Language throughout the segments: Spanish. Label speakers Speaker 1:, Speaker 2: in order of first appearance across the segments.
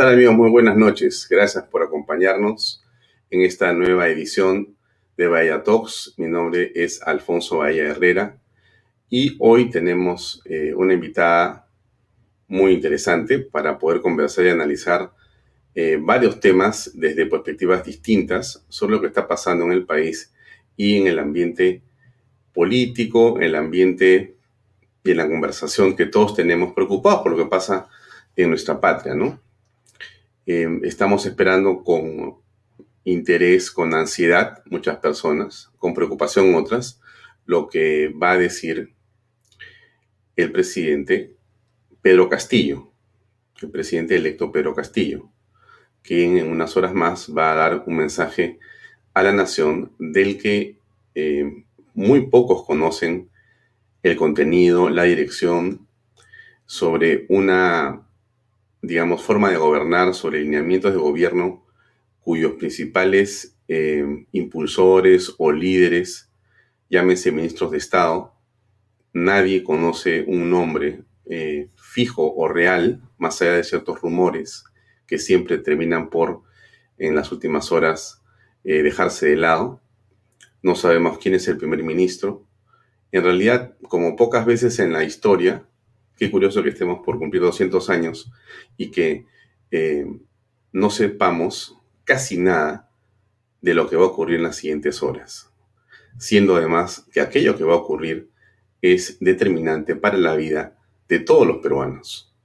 Speaker 1: ¿Qué tal amigos? Muy buenas noches. Gracias por acompañarnos en esta nueva edición de Bahía Talks. Mi nombre es Alfonso Bahía Herrera y hoy tenemos eh, una invitada muy interesante para poder conversar y analizar eh, varios temas desde perspectivas distintas sobre lo que está pasando en el país y en el ambiente político, el ambiente y en la conversación que todos tenemos preocupados por lo que pasa en nuestra patria, ¿no? Eh, estamos esperando con interés, con ansiedad, muchas personas, con preocupación otras, lo que va a decir el presidente Pedro Castillo, el presidente electo Pedro Castillo, quien en unas horas más va a dar un mensaje a la nación del que eh, muy pocos conocen el contenido, la dirección, sobre una, digamos, forma de gobernar, sobre lineamientos de gobierno cuyos principales eh, impulsores o líderes, llámense ministros de Estado, nadie conoce un nombre eh, fijo o real, más allá de ciertos rumores que siempre terminan por, en las últimas horas, eh, dejarse de lado. No sabemos quién es el primer ministro, en realidad, como pocas veces en la historia, qué curioso que estemos por cumplir 200 años y que eh, no sepamos casi nada de lo que va a ocurrir en las siguientes horas, siendo además que aquello que va a ocurrir es determinante para la vida de todos los peruanos,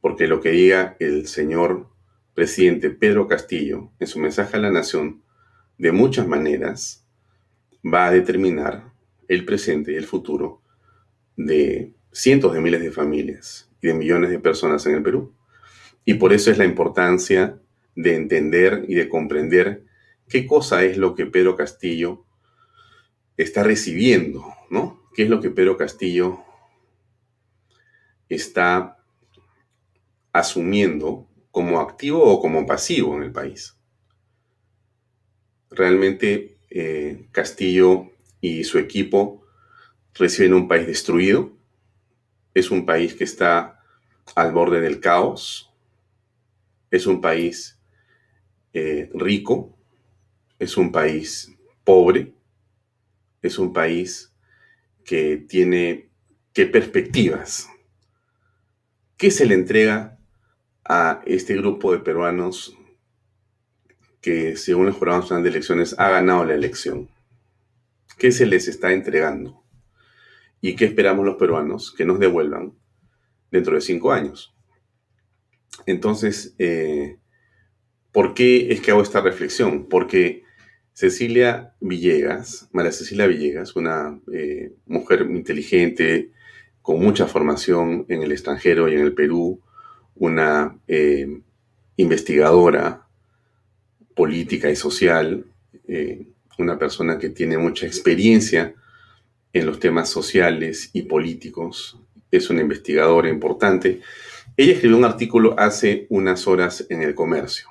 Speaker 1: porque lo que diga el señor presidente Pedro Castillo en su mensaje a la nación, de muchas maneras, va a determinar el presente y el futuro de cientos de miles de familias y de millones de personas en el Perú. Y por eso es la importancia de entender y de comprender qué cosa es lo que Pedro Castillo está recibiendo, ¿no? ¿Qué es lo que Pedro Castillo está asumiendo como activo o como pasivo en el país? Realmente eh, Castillo y su equipo reciben un país destruido. Es un país que está al borde del caos. Es un país eh, rico. Es un país pobre. Es un país que tiene qué perspectivas. ¿Qué se le entrega a este grupo de peruanos que, según los jurados de elecciones, ha ganado la elección? ¿Qué se les está entregando? ¿Y qué esperamos los peruanos que nos devuelvan dentro de cinco años? Entonces, eh, ¿por qué es que hago esta reflexión? Porque Cecilia Villegas, María Cecilia Villegas, una eh, mujer inteligente, con mucha formación en el extranjero y en el Perú, una eh, investigadora política y social, una persona que tiene mucha experiencia en los temas sociales y políticos, es una investigadora importante. Ella escribió un artículo hace unas horas en el comercio.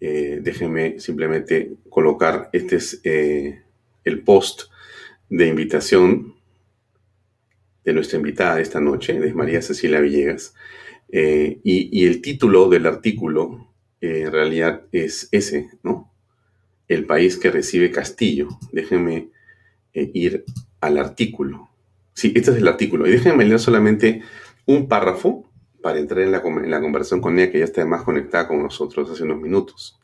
Speaker 1: Eh, déjenme simplemente colocar, este es eh, el post de invitación de nuestra invitada de esta noche, de María Cecilia Villegas. Eh, y, y, el título del artículo en realidad es ese, ¿no? el país que recibe Castillo. Déjenme eh, ir al artículo. Sí, este es el artículo. Y déjenme leer solamente un párrafo para entrar en la, conversación con ella, que ya está más conectada con nosotros hace unos minutos.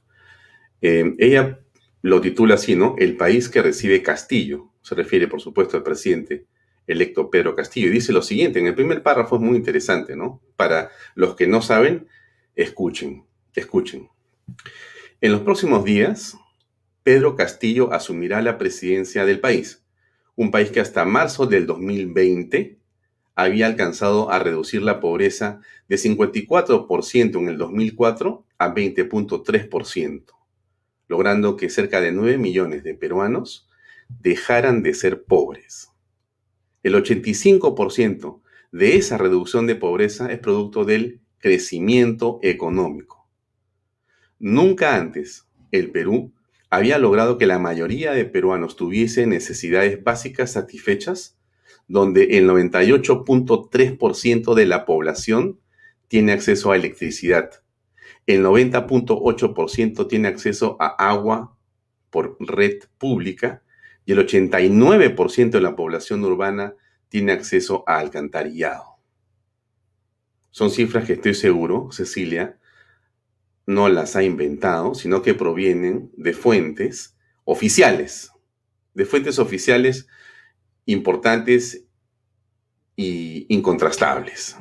Speaker 1: Eh, ella lo titula así, ¿no? El país que recibe Castillo. Se refiere, por supuesto, al presidente electo Pedro Castillo. Y dice lo siguiente, en el primer párrafo es muy interesante, ¿no? Para los que no saben, escuchen, escuchen. En los próximos días, Pedro Castillo asumirá la presidencia del país, un país que hasta marzo del 2020 había alcanzado a reducir la pobreza de 54% en el 2004 a 20.3%, logrando que cerca de 9 millones de peruanos dejaran de ser pobres. El 85% de esa reducción de pobreza es producto del crecimiento económico. Nunca antes el Perú había logrado que la mayoría de peruanos tuviese necesidades básicas satisfechas, donde el 98.3% de la población tiene acceso a electricidad. El 90.8% tiene acceso a agua por red pública y el 89% de la población urbana tiene acceso a alcantarillado. Son cifras que estoy seguro, Cecilia, no las ha inventado, sino que provienen de fuentes oficiales, de fuentes oficiales importantes y incontrastables.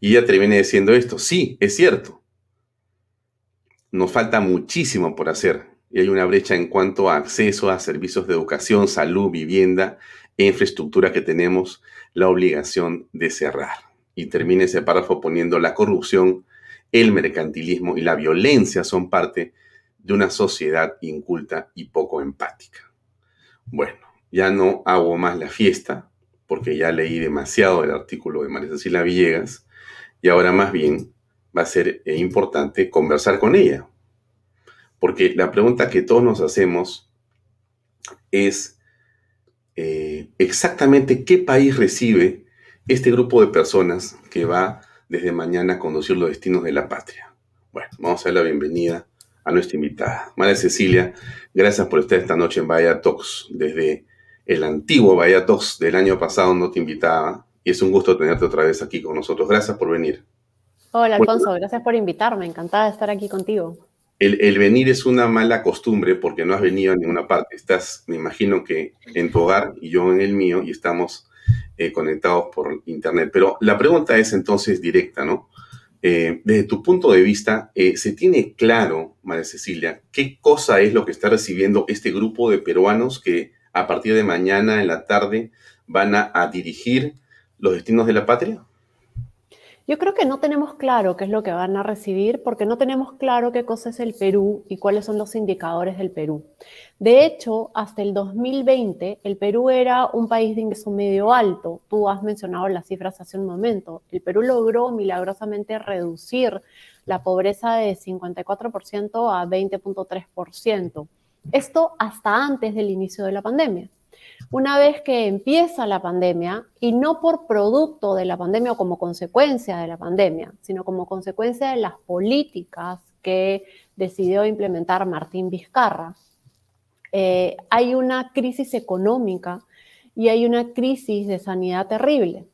Speaker 1: Y ella te viene diciendo esto, sí, es cierto. Nos falta muchísimo por hacer y hay una brecha en cuanto a acceso a servicios de educación, salud, vivienda e infraestructura que tenemos la obligación de cerrar. Y termina ese párrafo poniendo la corrupción, el mercantilismo y la violencia son parte de una sociedad inculta y poco empática. Bueno, ya no hago más la fiesta, porque ya leí demasiado el artículo de María Cecilia Villegas, y ahora más bien va a ser eh, importante conversar con ella. Porque la pregunta que todos nos hacemos es eh, exactamente qué país recibe este grupo de personas que va desde mañana conducir los destinos de la patria. Bueno, vamos a dar la bienvenida a nuestra invitada. María Cecilia, gracias por estar esta noche en Bahía Talks. Desde el antiguo Bahía Talks del año pasado no te invitaba y es un gusto tenerte otra vez aquí con nosotros. Gracias por venir.
Speaker 2: Hola Alfonso, gracias por invitarme, encantada de estar aquí contigo.
Speaker 1: El, venir es una mala costumbre porque no has venido a ninguna parte. Estás, me imagino que en tu hogar y yo en el mío y estamos eh, conectados por internet. Pero la pregunta es entonces directa, ¿no? Eh, desde tu punto de vista, eh, ¿se tiene claro, María Cecilia, qué cosa es lo que está recibiendo este grupo de peruanos que a partir de mañana en la tarde van a dirigir los destinos de la patria?
Speaker 2: Yo creo que no tenemos claro qué es lo que van a recibir porque no tenemos claro qué cosa es el Perú y cuáles son los indicadores del Perú. De hecho, hasta el 2020, el Perú era un país de ingreso medio alto. Tú has mencionado las cifras hace un momento. El Perú logró milagrosamente reducir la pobreza de 54% a 20.3%. Esto hasta antes del inicio de la pandemia. Una vez que empieza la pandemia, y no por producto de la pandemia o como consecuencia de la pandemia, sino como consecuencia de las políticas que decidió implementar Martín Vizcarra, eh, hay una crisis económica y hay una crisis de sanidad terrible.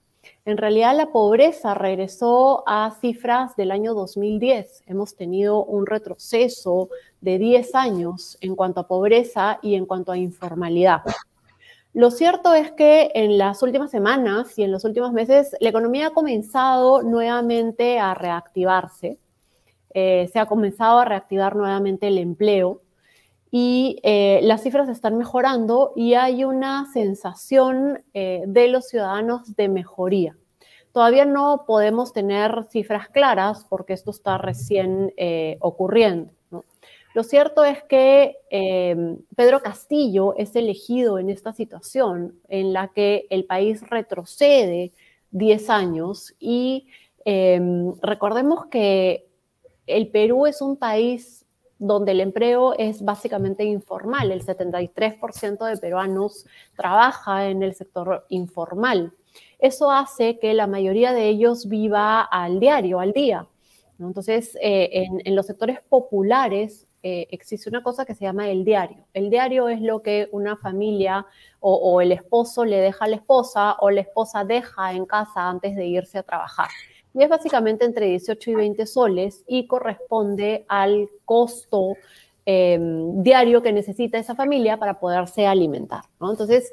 Speaker 2: En realidad la pobreza regresó a cifras del año 2010. Hemos tenido un retroceso de 10 años en cuanto a pobreza y en cuanto a informalidad. Lo cierto es que en las últimas semanas y en los últimos meses la economía ha comenzado nuevamente a reactivarse. Eh, se ha comenzado a reactivar nuevamente el empleo y eh, las cifras están mejorando y hay una sensación eh, de los ciudadanos de mejoría. Todavía no podemos tener cifras claras porque esto está recién ocurriendo. Lo cierto es que em, Pedro Castillo es elegido en esta situación en la que el país retrocede 10 años y em, recordemos que el Perú es un país donde el empleo es básicamente informal. El 73% de peruanos trabaja en el sector informal. Eso hace que la mayoría de ellos viva al diario, al día. Entonces, eh, en, los sectores populares eh, existe una cosa que se llama el diario. El diario es lo que una familia o, el esposo le deja a la esposa o la esposa deja en casa antes de irse a trabajar. Y es básicamente entre 18 y 20 soles y corresponde al costo em, diario que necesita esa familia para poderse alimentar. Entonces,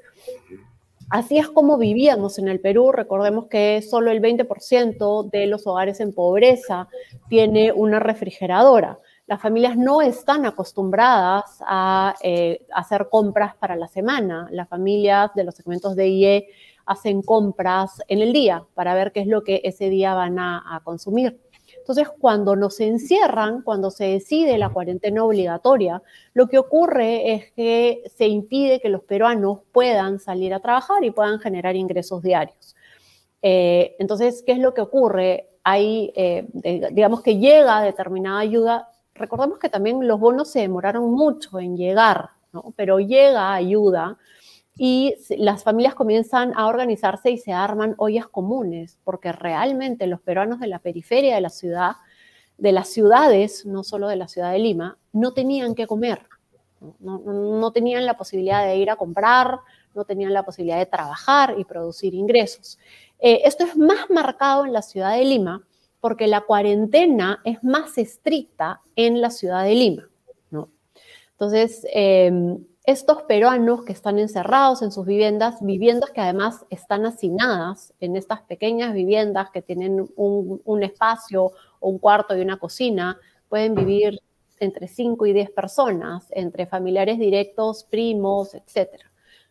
Speaker 2: Así es como vivíamos en el Perú. Recordemos que solo el 20% de los hogares en pobreza tiene una refrigeradora las familias no están acostumbradas a eh, hacer compras para la semana. Las familias de los segmentos de IE hacen compras en el día para ver qué es lo que ese día van a, consumir. Entonces, cuando nos encierran, cuando se decide la cuarentena obligatoria, lo que ocurre es que se impide que los peruanos puedan salir a trabajar y puedan generar ingresos diarios. Eh, entonces, ¿qué es lo que ocurre? Hay, eh, digamos que llega determinada ayuda recordemos que también los bonos se demoraron mucho en llegar, ¿no? pero llega ayuda y las familias comienzan a organizarse y se arman ollas comunes, porque realmente los peruanos de la periferia de la ciudad, de las ciudades, no solo de la ciudad de Lima, no tenían que comer, no, tenían la posibilidad de ir a comprar, no tenían la posibilidad de trabajar y producir ingresos. Eh, esto es más marcado en la ciudad de Lima porque la cuarentena es más estricta en la ciudad de Lima. Entonces, em, estos peruanos que están encerrados en sus viviendas, viviendas que además están hacinadas en estas pequeñas viviendas que tienen un, espacio, un cuarto y una cocina, pueden vivir entre 5 y 10 personas, entre familiares directos, primos, etc.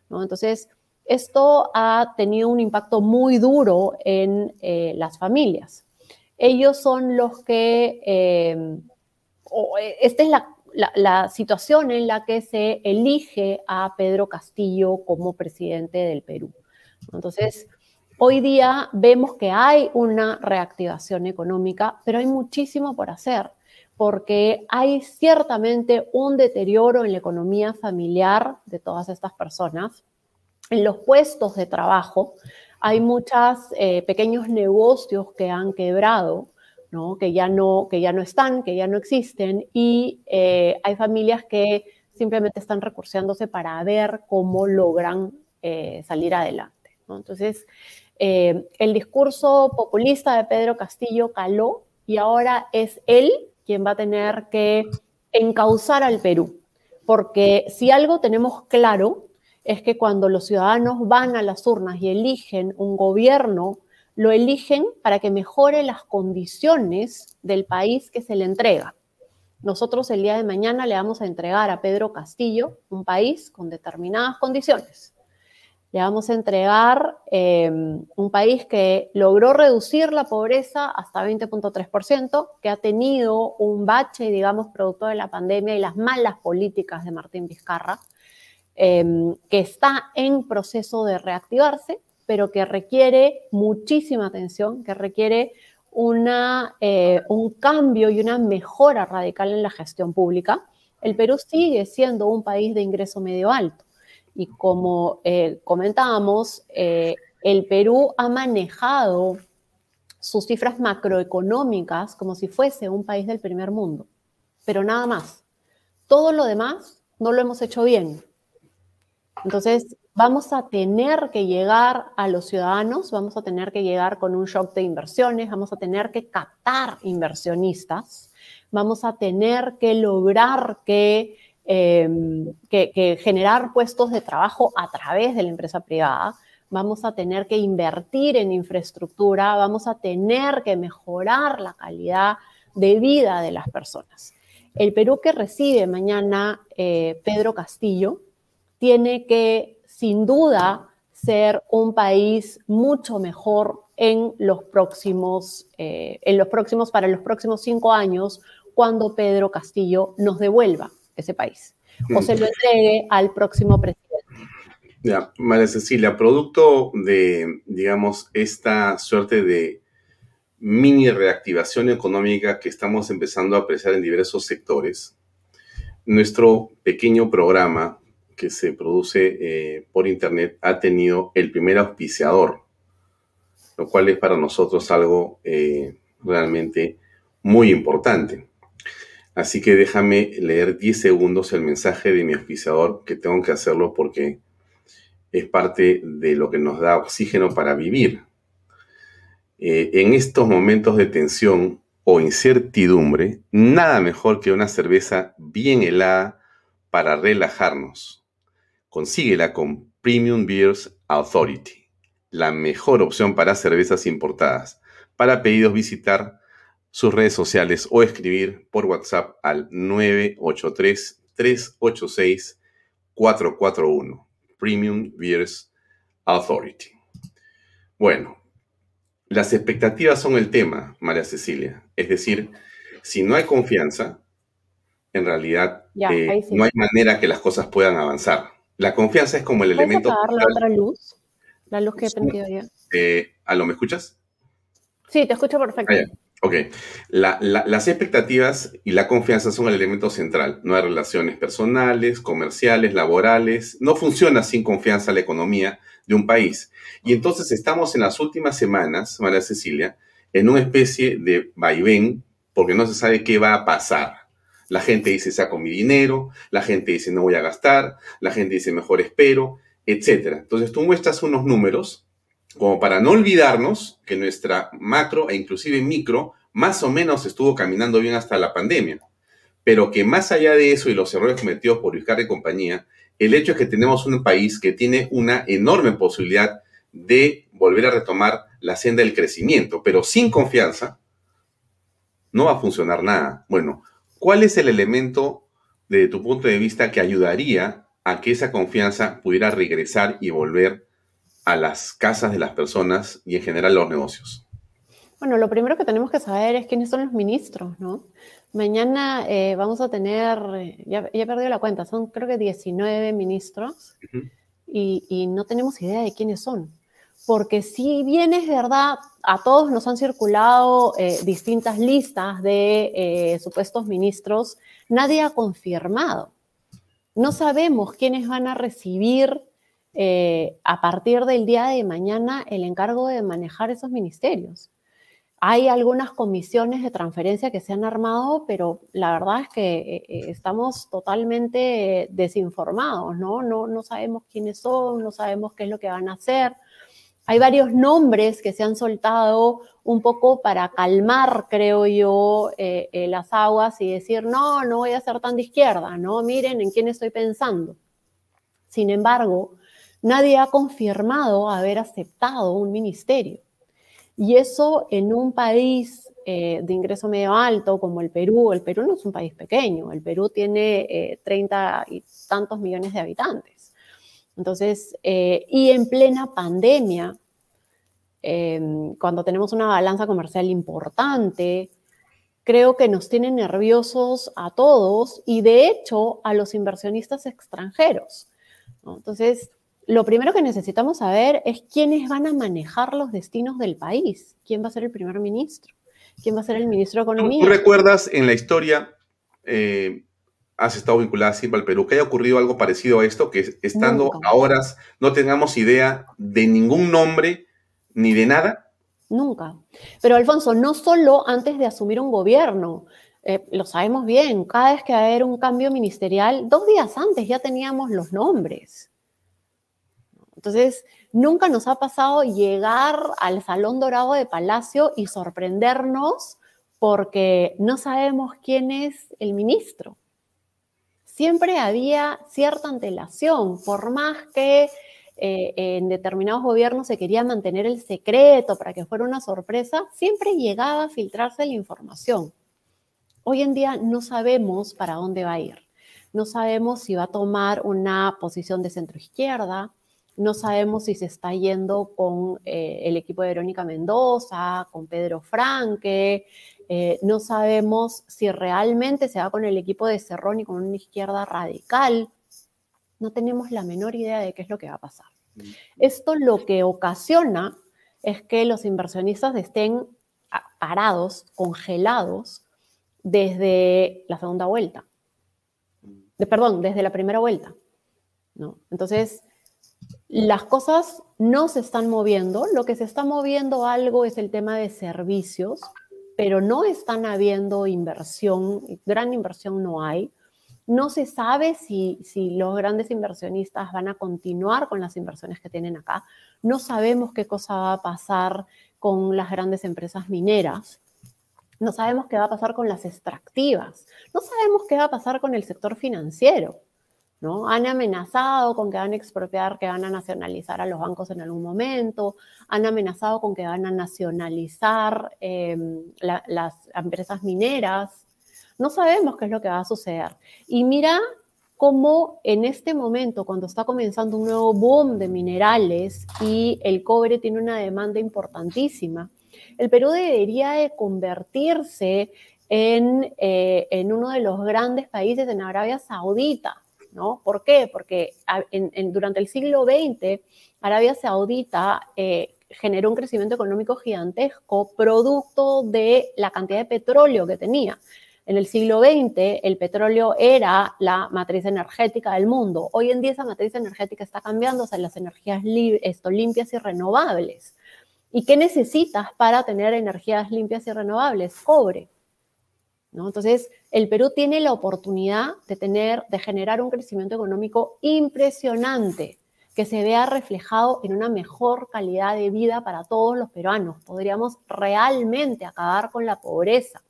Speaker 2: Entonces, esto ha tenido un impacto muy duro en eh, las familias. Ellos son los que, eh, esta es la la, situación en la que se elige a Pedro Castillo como presidente del Perú. Entonces, hoy día vemos que hay una reactivación económica, pero hay muchísimo por hacer, porque hay ciertamente un deterioro en la economía familiar de todas estas personas, en los puestos de trabajo. Hay muchos eh, pequeños negocios que han quebrado, que, ya no, que ya no están, que ya no existen, y eh, hay familias que simplemente están recurseándose para ver cómo logran eh, salir adelante. Entonces, el discurso populista de Pedro Castillo caló y ahora es él quien va a tener que encauzar al Perú, porque si algo tenemos claro es que cuando los ciudadanos van a las urnas y eligen un gobierno lo eligen para que mejore las condiciones del país que se le entrega. Nosotros el día de mañana le vamos a entregar a Pedro Castillo un país con determinadas condiciones. Le vamos a entregar em, un país que logró reducir la pobreza hasta 20.3%, que ha tenido un bache, digamos, producto de la pandemia y las malas políticas de Martín Vizcarra, em, que está en proceso de reactivarse pero que requiere muchísima atención, que requiere una, eh, un cambio y una mejora radical en la gestión pública. El Perú sigue siendo un país de ingreso medio alto y como eh, comentábamos, eh, el Perú ha manejado sus cifras macroeconómicas como si fuese un país del primer mundo, pero nada más. Todo lo demás no lo hemos hecho bien. Entonces, vamos a tener que llegar a los ciudadanos, vamos a tener que llegar con un shock de inversiones, vamos a tener que captar inversionistas, vamos a tener que lograr que, em, que, generar puestos de trabajo a través de la empresa privada, vamos a tener que invertir en infraestructura, vamos a tener que mejorar la calidad de vida de las personas. El Perú que recibe mañana eh, Pedro Castillo tiene que sin duda ser un país mucho mejor en los próximos, eh, en los próximos, para los próximos cinco años, cuando Pedro Castillo nos devuelva ese país o se lo entregue al próximo presidente.
Speaker 1: Ya, María Cecilia, producto de, digamos, esta suerte de mini reactivación económica que estamos empezando a apreciar en diversos sectores, nuestro pequeño programa que se produce eh, por Internet ha tenido el primer auspiciador, lo cual es para nosotros algo eh, realmente muy importante. Así que déjame leer 10 segundos el mensaje de mi auspiciador, que tengo que hacerlo porque es parte de lo que nos da oxígeno para vivir. Eh, en estos momentos de tensión o incertidumbre, nada mejor que una cerveza bien helada para relajarnos Consíguela con Premium Beers Authority, la mejor opción para cervezas importadas. Para pedidos visitar sus redes sociales o escribir por WhatsApp al 983-386-441. Premium Beers Authority. Bueno, las expectativas son el tema, María Cecilia. Es decir, si no hay confianza, en realidad eh, no hay manera que las cosas puedan avanzar. La confianza es como el elemento.
Speaker 2: apagar la otra luz? La luz que he prendido ya.
Speaker 1: Eh, ¿Aló, me escuchas?
Speaker 2: Sí, te escucho perfecto.
Speaker 1: Ah, Ok, las expectativas y la confianza son el elemento central. No hay relaciones personales, comerciales, laborales. No funciona sin confianza la economía de un país. Y entonces estamos en las últimas semanas, María Cecilia, en una especie de vaivén porque no se sabe qué va a pasar. La gente dice saco mi dinero, la gente dice no voy a gastar, la gente dice mejor espero, etc. Entonces tú muestras unos números como para no olvidarnos que nuestra macro e inclusive micro más o menos estuvo caminando bien hasta la pandemia, pero que más allá de eso y los errores cometidos por Vizcarra y compañía, el hecho es que tenemos un país que tiene una enorme posibilidad de volver a retomar la senda del crecimiento, pero sin confianza no va a funcionar nada. Bueno, ¿cuál es el elemento de tu punto de vista que ayudaría a que esa confianza pudiera regresar y volver a las casas de las personas y en general los negocios?
Speaker 2: Bueno, lo primero que tenemos que saber es quiénes son los ministros, ¿no? Mañana eh, vamos a tener, ya, he perdido la cuenta, son creo que 19 ministros y, no tenemos idea de quiénes son. Porque si bien es verdad, a todos nos han circulado eh, distintas listas de eh, supuestos ministros, nadie ha confirmado. No sabemos quiénes van a recibir eh, a partir del día de mañana el encargo de manejar esos ministerios. Hay algunas comisiones de transferencia que se han armado, pero la verdad es que estamos totalmente desinformados, ¿no? ¿no? No sabemos quiénes son, no sabemos qué es lo que van a hacer. Hay varios nombres que se han soltado un poco para calmar, creo yo, las aguas y decir, no, no voy a ser tan de izquierda, ¿no? Miren en quién estoy pensando. Sin embargo, Nadie ha confirmado haber aceptado un ministerio. Y eso en un país eh, de ingreso medio alto como el Perú, el Perú no es un país pequeño, el Perú tiene 30 eh, y tantos millones de habitantes. Entonces, eh, y en plena pandemia, em, cuando tenemos una balanza comercial importante, creo que nos tiene nerviosos a todos y de hecho a los inversionistas extranjeros. Entonces, lo primero que necesitamos saber es quiénes van a manejar los destinos del país. ¿Quién va a ser el primer ministro? ¿Quién va a ser el ministro de Economía?
Speaker 1: ¿Tú recuerdas en la historia, eh, has estado vinculada siempre al Perú, que haya ocurrido algo parecido a esto, que estando a horas no tengamos idea de ningún nombre ni de nada?
Speaker 2: Nunca. Pero Alfonso, no solo antes de asumir un gobierno, eh, lo sabemos bien, cada vez que va a haber un cambio ministerial, dos días antes ya teníamos los nombres. Entonces, nunca nos ha pasado llegar al Salón Dorado de Palacio y sorprendernos porque no sabemos quién es el ministro. Siempre había cierta antelación, por más que eh, en determinados gobiernos se quería mantener el secreto para que fuera una sorpresa, siempre llegaba a filtrarse la información. Hoy en día no sabemos para dónde va a ir. No sabemos si va a tomar una posición de centro izquierda, no sabemos si se está yendo con eh, el equipo de Verónica Mendoza, con Pedro Franque. Eh, no sabemos si realmente se va con el equipo de Cerrón y con una izquierda radical. No tenemos la menor idea de qué es lo que va a pasar. Mm. Esto lo que ocasiona es que los inversionistas estén parados, congelados, desde la segunda vuelta. Mm. De, perdón, desde la primera vuelta. ¿no? Entonces, las cosas no se están moviendo, lo que se está moviendo algo es el tema de servicios, pero no están habiendo inversión, gran inversión no hay. No se sabe si, si los grandes inversionistas van a continuar con las inversiones que tienen acá. No sabemos qué cosa va a pasar con las grandes empresas mineras. No sabemos qué va a pasar con las extractivas. No sabemos qué va a pasar con el sector financiero. Han amenazado con que van a expropiar, que van a nacionalizar a los bancos en algún momento, han amenazado con que van a nacionalizar em, las empresas mineras. No sabemos qué es lo que va a suceder. Y mira cómo en este momento, cuando está comenzando un nuevo boom de minerales y el cobre tiene una demanda importantísima, el Perú debería de convertirse en, eh, en uno de los grandes países en Arabia Saudita ¿no? ¿Por qué? Porque durante el siglo XX, Arabia Saudita eh, generó un crecimiento económico gigantesco producto de la cantidad de petróleo que tenía. En el siglo XX el petróleo era la matriz energética del mundo. Hoy en día esa matriz energética está cambiando hacia las energías limpias y renovables. ¿Y qué necesitas para tener energías limpias y renovables? Cobre. Entonces, el Perú tiene la oportunidad de tener, de generar un crecimiento económico impresionante que se vea reflejado en una mejor calidad de vida para todos los peruanos. Podríamos realmente acabar con la pobreza.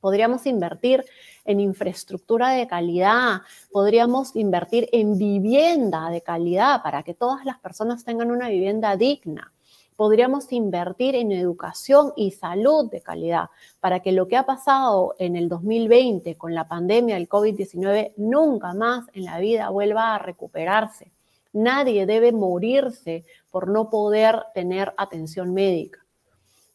Speaker 2: Podríamos invertir en infraestructura de calidad, podríamos invertir en vivienda de calidad para que todas las personas tengan una vivienda digna. Podríamos invertir en educación y salud de calidad para que lo que ha pasado en el 2020 con la pandemia del COVID-19 nunca más en la vida vuelva a recuperarse. Nadie debe morirse por no poder tener atención médica.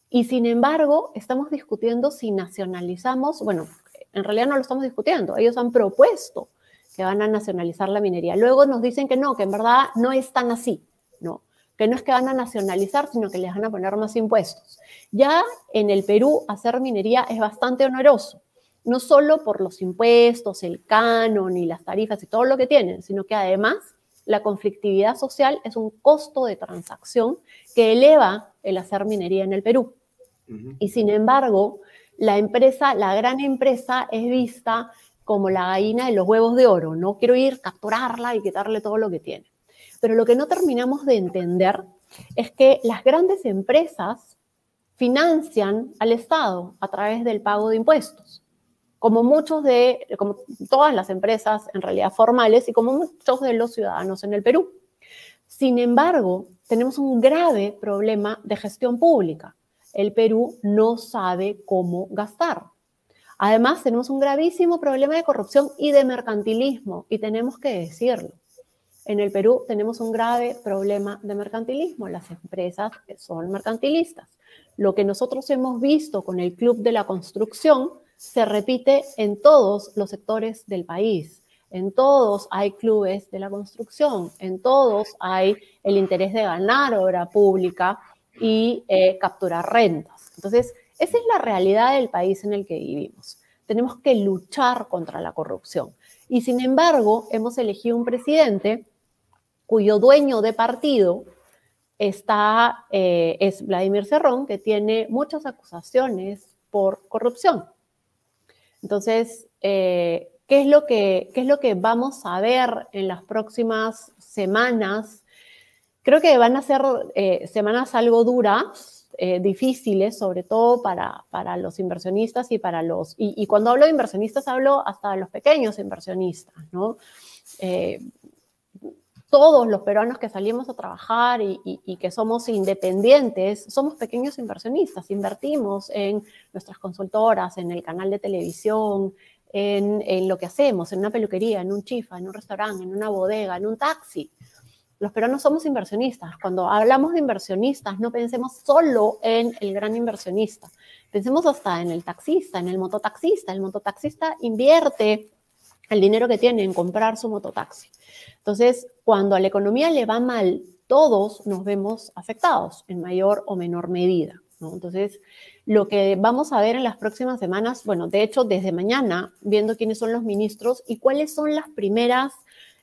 Speaker 2: Y sin embargo, estamos discutiendo si nacionalizamos, bueno, en realidad no lo estamos discutiendo, ellos han propuesto que van a nacionalizar la minería. Luego nos dicen que no, que en verdad no es tan así, ¿no? Que no es que van a nacionalizar, sino que les van a poner más impuestos. Ya en el Perú hacer minería es bastante oneroso, no solo por los impuestos, el canon y las tarifas y todo lo que tienen, sino que además la conflictividad social es un costo de transacción que eleva el hacer minería en el Perú. Y sin embargo, la empresa, la gran empresa es vista como la gallina de los huevos de oro, ¿no? Quiero ir, capturarla y quitarle todo lo que tiene. Pero lo que no terminamos de entender es que las grandes empresas financian al Estado a través del pago de impuestos como muchos de, como todas las empresas en realidad formales y como muchos de los ciudadanos en el Perú. Sin embargo, tenemos un grave problema de gestión pública. El Perú no sabe cómo gastar. Además, tenemos un gravísimo problema de corrupción y de mercantilismo, y tenemos que decirlo. En el Perú tenemos un grave problema de mercantilismo. Las empresas son mercantilistas. Lo que nosotros hemos visto con el Club de la Construcción se repite en todos los sectores del país. En todos hay clubes de la construcción, en todos hay el interés de ganar obra pública y eh, capturar rentas. Entonces, esa es la realidad del país en el que vivimos. Tenemos que luchar contra la corrupción. Y sin embargo, hemos elegido un presidente cuyo dueño de partido está, eh, es Vladimir Cerrón, que tiene muchas acusaciones por corrupción. Entonces, eh, ¿qué, es lo que, ¿qué es lo que vamos a ver en las próximas semanas? Creo que van a ser eh, semanas algo duras, difíciles, sobre todo para, para, los inversionistas y para los... Y, cuando hablo de inversionistas, hablo hasta de los pequeños inversionistas, ¿no? Todos los peruanos que salimos a trabajar y, que somos independientes, somos pequeños inversionistas, invertimos en nuestras consultoras, en el canal de televisión, en, lo que hacemos, en una peluquería, en un chifa, en un restaurante, en una bodega, en un taxi. Los peruanos somos inversionistas. Cuando hablamos de inversionistas, no pensemos solo en el gran inversionista. Pensemos hasta en el taxista, en el mototaxista. El mototaxista invierte el dinero que tiene en comprar su mototaxi. Entonces, cuando a la economía le va mal, todos nos vemos afectados en mayor o menor medida. Entonces, lo que vamos a ver en las próximas semanas, bueno, de hecho, desde mañana, viendo quiénes son los ministros y cuáles son las primeras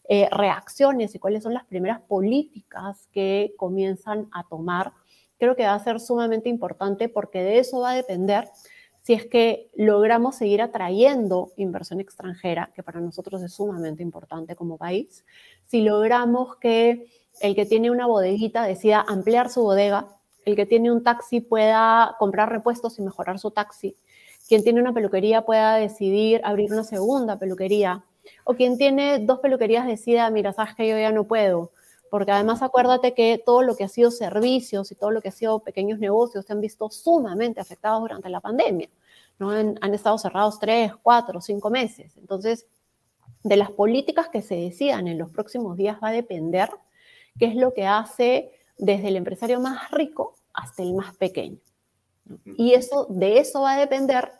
Speaker 2: eh, reacciones y cuáles son las primeras políticas que comienzan a tomar, creo que va a ser sumamente importante porque de eso va a depender si es que logramos seguir atrayendo inversión extranjera, que para nosotros es sumamente importante como país, si logramos que el que tiene una bodeguita decida ampliar su bodega, el que tiene un taxi pueda comprar repuestos y mejorar su taxi, quien tiene una peluquería pueda decidir abrir una segunda peluquería, o quien tiene dos peluquerías decida, mira, sabes que yo ya no puedo, porque además acuérdate que todo lo que ha sido servicios y todo lo que ha sido pequeños negocios se han visto sumamente afectados durante la pandemia. ¿no? Han, han estado cerrados tres, cuatro, cinco meses. Entonces, de las políticas que se decidan en los próximos días va a depender qué es lo que hace desde el empresario más rico hasta el más pequeño. Y eso, de eso va a depender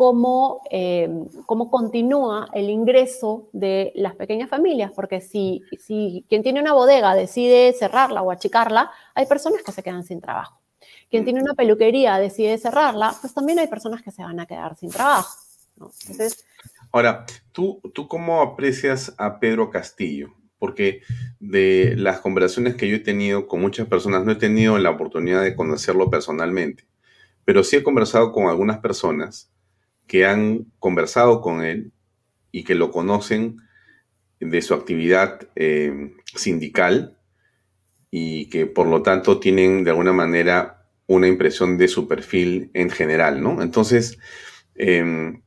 Speaker 2: cómo, eh, cómo continúa el ingreso de las pequeñas familias, porque si, si quien tiene una bodega decide cerrarla o achicarla, hay personas que se quedan sin trabajo. Quien tiene una peluquería decide cerrarla, pues también hay personas que se van a quedar sin trabajo.
Speaker 1: Ahora, ¿tú, ¿tú cómo aprecias a Pedro Castillo? Porque de las conversaciones que yo he tenido con muchas personas, no he tenido la oportunidad de conocerlo personalmente, pero sí he conversado con algunas personas que han conversado con él y que lo conocen de su actividad eh, sindical y que por lo tanto tienen de alguna manera una impresión de su perfil en general, ¿no? Entonces, em,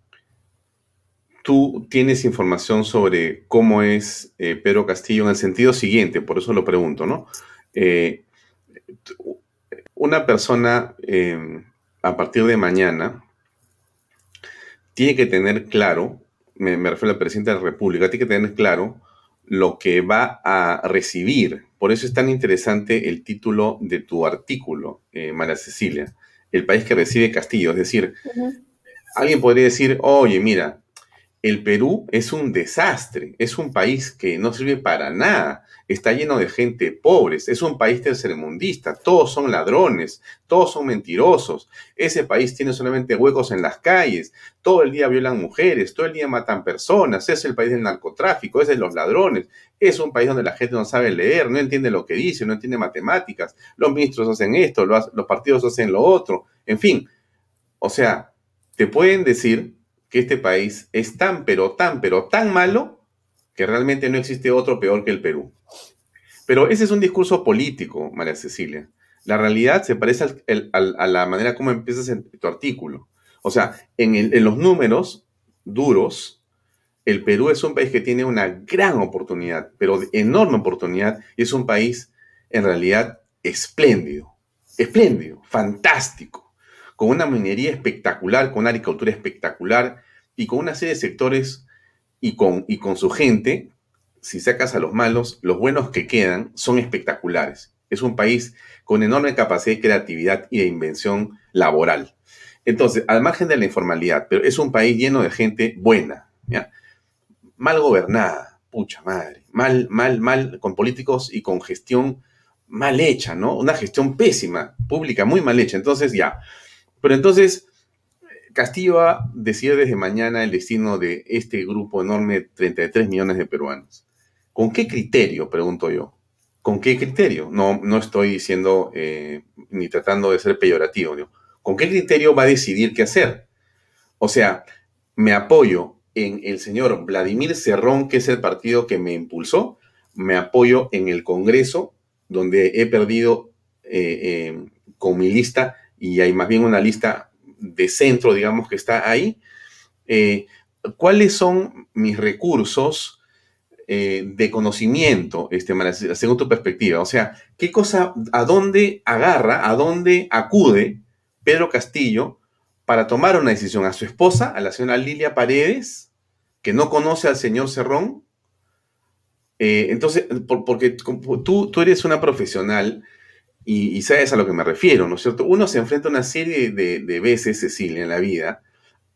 Speaker 1: tú tienes información sobre cómo es eh, Pedro Castillo en el sentido siguiente, por eso lo pregunto, ¿no? Eh, una persona em, a partir de mañana tiene que tener claro, me, refiero al presidente de la República, tiene que tener claro lo que va a recibir. Por eso es tan interesante el título de tu artículo, eh, María Cecilia, el país que recibe Castillo. Es decir, alguien podría decir, oye, mira, el Perú es un desastre, es un país que no sirve para nada, está lleno de gente pobre, es un país tercermundista, todos son ladrones, todos son mentirosos, ese país tiene solamente huecos en las calles, todo el día violan mujeres, todo el día matan personas, es el país del narcotráfico, es de los ladrones, es un país donde la gente no sabe leer, no entiende lo que dice, no entiende matemáticas, los ministros hacen esto, los partidos hacen lo otro, en fin, o sea, te pueden decir que este país es tan, pero tan, pero tan malo que realmente no existe otro peor que el Perú. Pero ese es un discurso político, María Cecilia. La realidad se parece a la manera como empiezas tu artículo. O sea, en, en los números duros, el Perú es un país que tiene una gran oportunidad, pero enorme oportunidad, y es un país en realidad espléndido, espléndido, fantástico con una minería espectacular, con una agricultura espectacular y con una serie de sectores y con, y con su gente, si sacas a los malos, los buenos que quedan son espectaculares. Es un país con enorme capacidad de creatividad y de invención laboral. Entonces, al margen de la informalidad, pero es un país lleno de gente buena, mal gobernada, pucha madre, mal, mal, mal, con políticos y con gestión mal hecha, ¿no? Una gestión pésima, pública, muy mal hecha. Entonces, ya, pero entonces, Castillo va a decidir desde mañana el destino de este grupo enorme de 33 millones de peruanos. ¿Con qué criterio? Pregunto yo. ¿Con qué criterio? No, no estoy diciendo eh, ni tratando de ser peyorativo. ¿Con qué criterio va a decidir qué hacer? O sea, me apoyo en el señor Vladimir Cerrón, que es el partido que me impulsó, me apoyo en el Congreso, donde he perdido eh, eh, con mi lista y hay más bien una lista de centro, digamos, que está ahí. Eh, ¿Cuáles son mis recursos eh, de conocimiento, este, según tu perspectiva? O sea, ¿qué cosa, a dónde agarra, a dónde acude Pedro Castillo para tomar una decisión? ¿A su esposa, a la señora Lilia Paredes, que no conoce al señor Cerrón? Eh, entonces, porque tú, tú eres una profesional y, sabes a lo que me refiero, ¿no es cierto? Uno se enfrenta una serie de, veces, Cecilia, en la vida,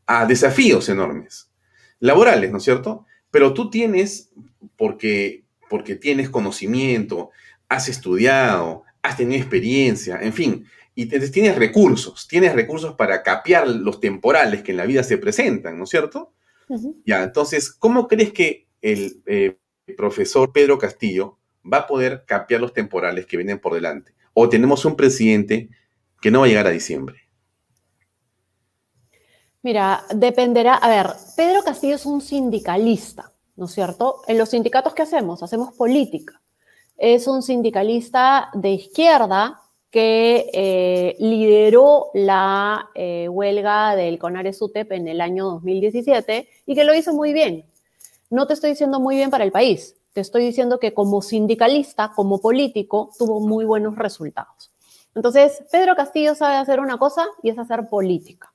Speaker 1: a desafíos enormes, laborales, ¿no es cierto? Pero tú tienes, porque, porque tienes conocimiento, has estudiado, has tenido experiencia, en fin, y tienes recursos, tienes recursos para capear los temporales que en la vida se presentan, ¿no es cierto? Ya, entonces, ¿cómo crees que el eh, profesor Pedro Castillo va a poder capear los temporales que vienen por delante? O tenemos un presidente que no va a llegar a diciembre?
Speaker 2: Mira, dependerá. A ver, Pedro Castillo es un sindicalista, ¿no es cierto? En los sindicatos, ¿qué hacemos? Hacemos política. Es un sindicalista de izquierda que eh, lideró la eh, huelga del CONARES UTEP en el año 2017 y que lo hizo muy bien. No te estoy diciendo muy bien para el país, te estoy diciendo que como sindicalista, como político, tuvo muy buenos resultados. Entonces, Pedro Castillo sabe hacer una cosa y es hacer política.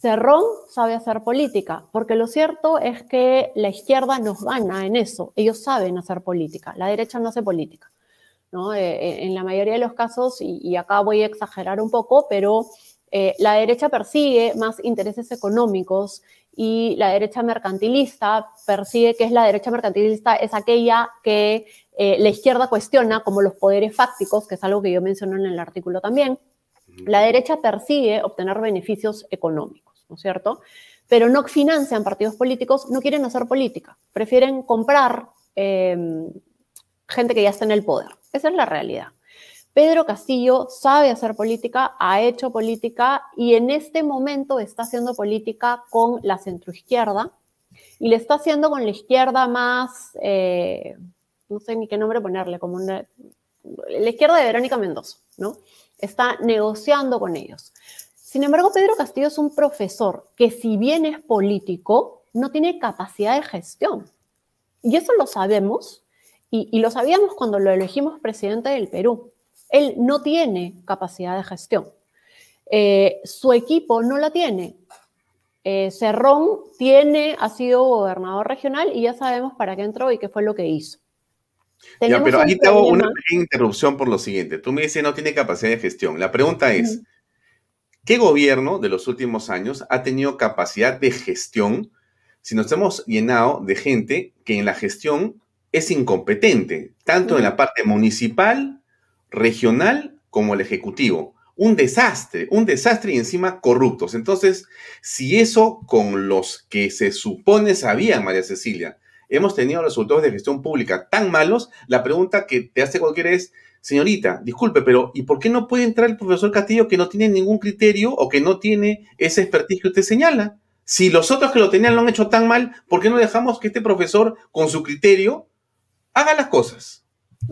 Speaker 2: Cerrón sabe hacer política, porque lo cierto es que la izquierda nos gana en eso. Ellos saben hacer política, la derecha no hace política. ¿no? Eh, eh, en la mayoría de los casos, y, acá voy a exagerar un poco, pero Eh, la derecha persigue más intereses económicos y la derecha mercantilista persigue que es la derecha mercantilista, es aquella que eh, la izquierda cuestiona como los poderes fácticos, que es algo que yo menciono en el artículo también. La derecha persigue obtener beneficios económicos, ¿no es cierto? Pero no financian partidos políticos, no quieren hacer política, prefieren comprar em, gente que ya está en el poder. Esa es la realidad. Pedro Castillo sabe hacer política, ha hecho política y en este momento está haciendo política con la centroizquierda y le está haciendo con la izquierda más, eh, no sé ni qué nombre ponerle, como la izquierda de Verónica Mendoza, ¿no? Está negociando con ellos. Sin embargo, Pedro Castillo es un profesor que si bien es político, no tiene capacidad de gestión. Y eso lo sabemos y lo sabíamos cuando lo elegimos presidente del Perú. Él no tiene capacidad de gestión. Eh, su equipo no la tiene. Eh, Cerrón tiene, ha sido gobernador regional y ya sabemos para qué entró y qué fue lo que hizo.
Speaker 1: ya, pero ahí te hago una interrupción por lo siguiente. Tú me dices no tiene capacidad de gestión. La pregunta es, ¿qué gobierno de los últimos años ha tenido capacidad de gestión si nos hemos llenado de gente que en la gestión es incompetente, tanto en la parte municipal regional como el ejecutivo. Un desastre, un desastre y encima corruptos. Entonces, si eso con los que se supone sabían, María Cecilia, hemos tenido resultados de gestión pública tan malos, la pregunta que te hace cualquiera es, señorita, disculpe, pero ¿y por qué no puede entrar el profesor Castillo que no tiene ningún criterio o que no tiene ese expertise que usted señala? Si los otros que lo tenían lo han hecho tan mal, ¿por qué no dejamos que este profesor, con su criterio, haga las cosas?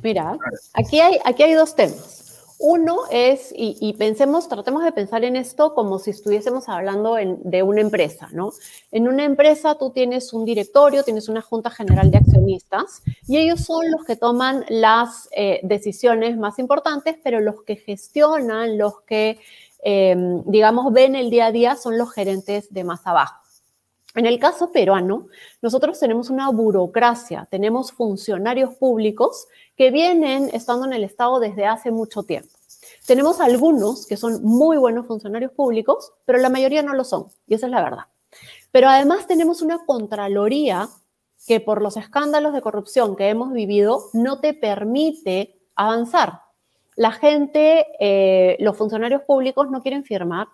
Speaker 2: Mira, aquí hay, aquí hay dos temas. Uno es, y, pensemos, tratemos de pensar en esto como si estuviésemos hablando de una empresa, ¿no? En una empresa tú tienes un directorio, tienes una junta general de accionistas y ellos son los que toman las eh, decisiones más importantes, pero los que gestionan, los que, em, digamos, ven el día a día son los gerentes de más abajo. En el caso peruano, nosotros tenemos una burocracia, tenemos funcionarios públicos que vienen estando en el Estado desde hace mucho tiempo. Tenemos algunos que son muy buenos funcionarios públicos, pero la mayoría no lo son, y esa es la verdad. Pero además tenemos una Contraloría que por los escándalos de corrupción que hemos vivido no te permite avanzar. La gente, eh, los funcionarios públicos no quieren firmar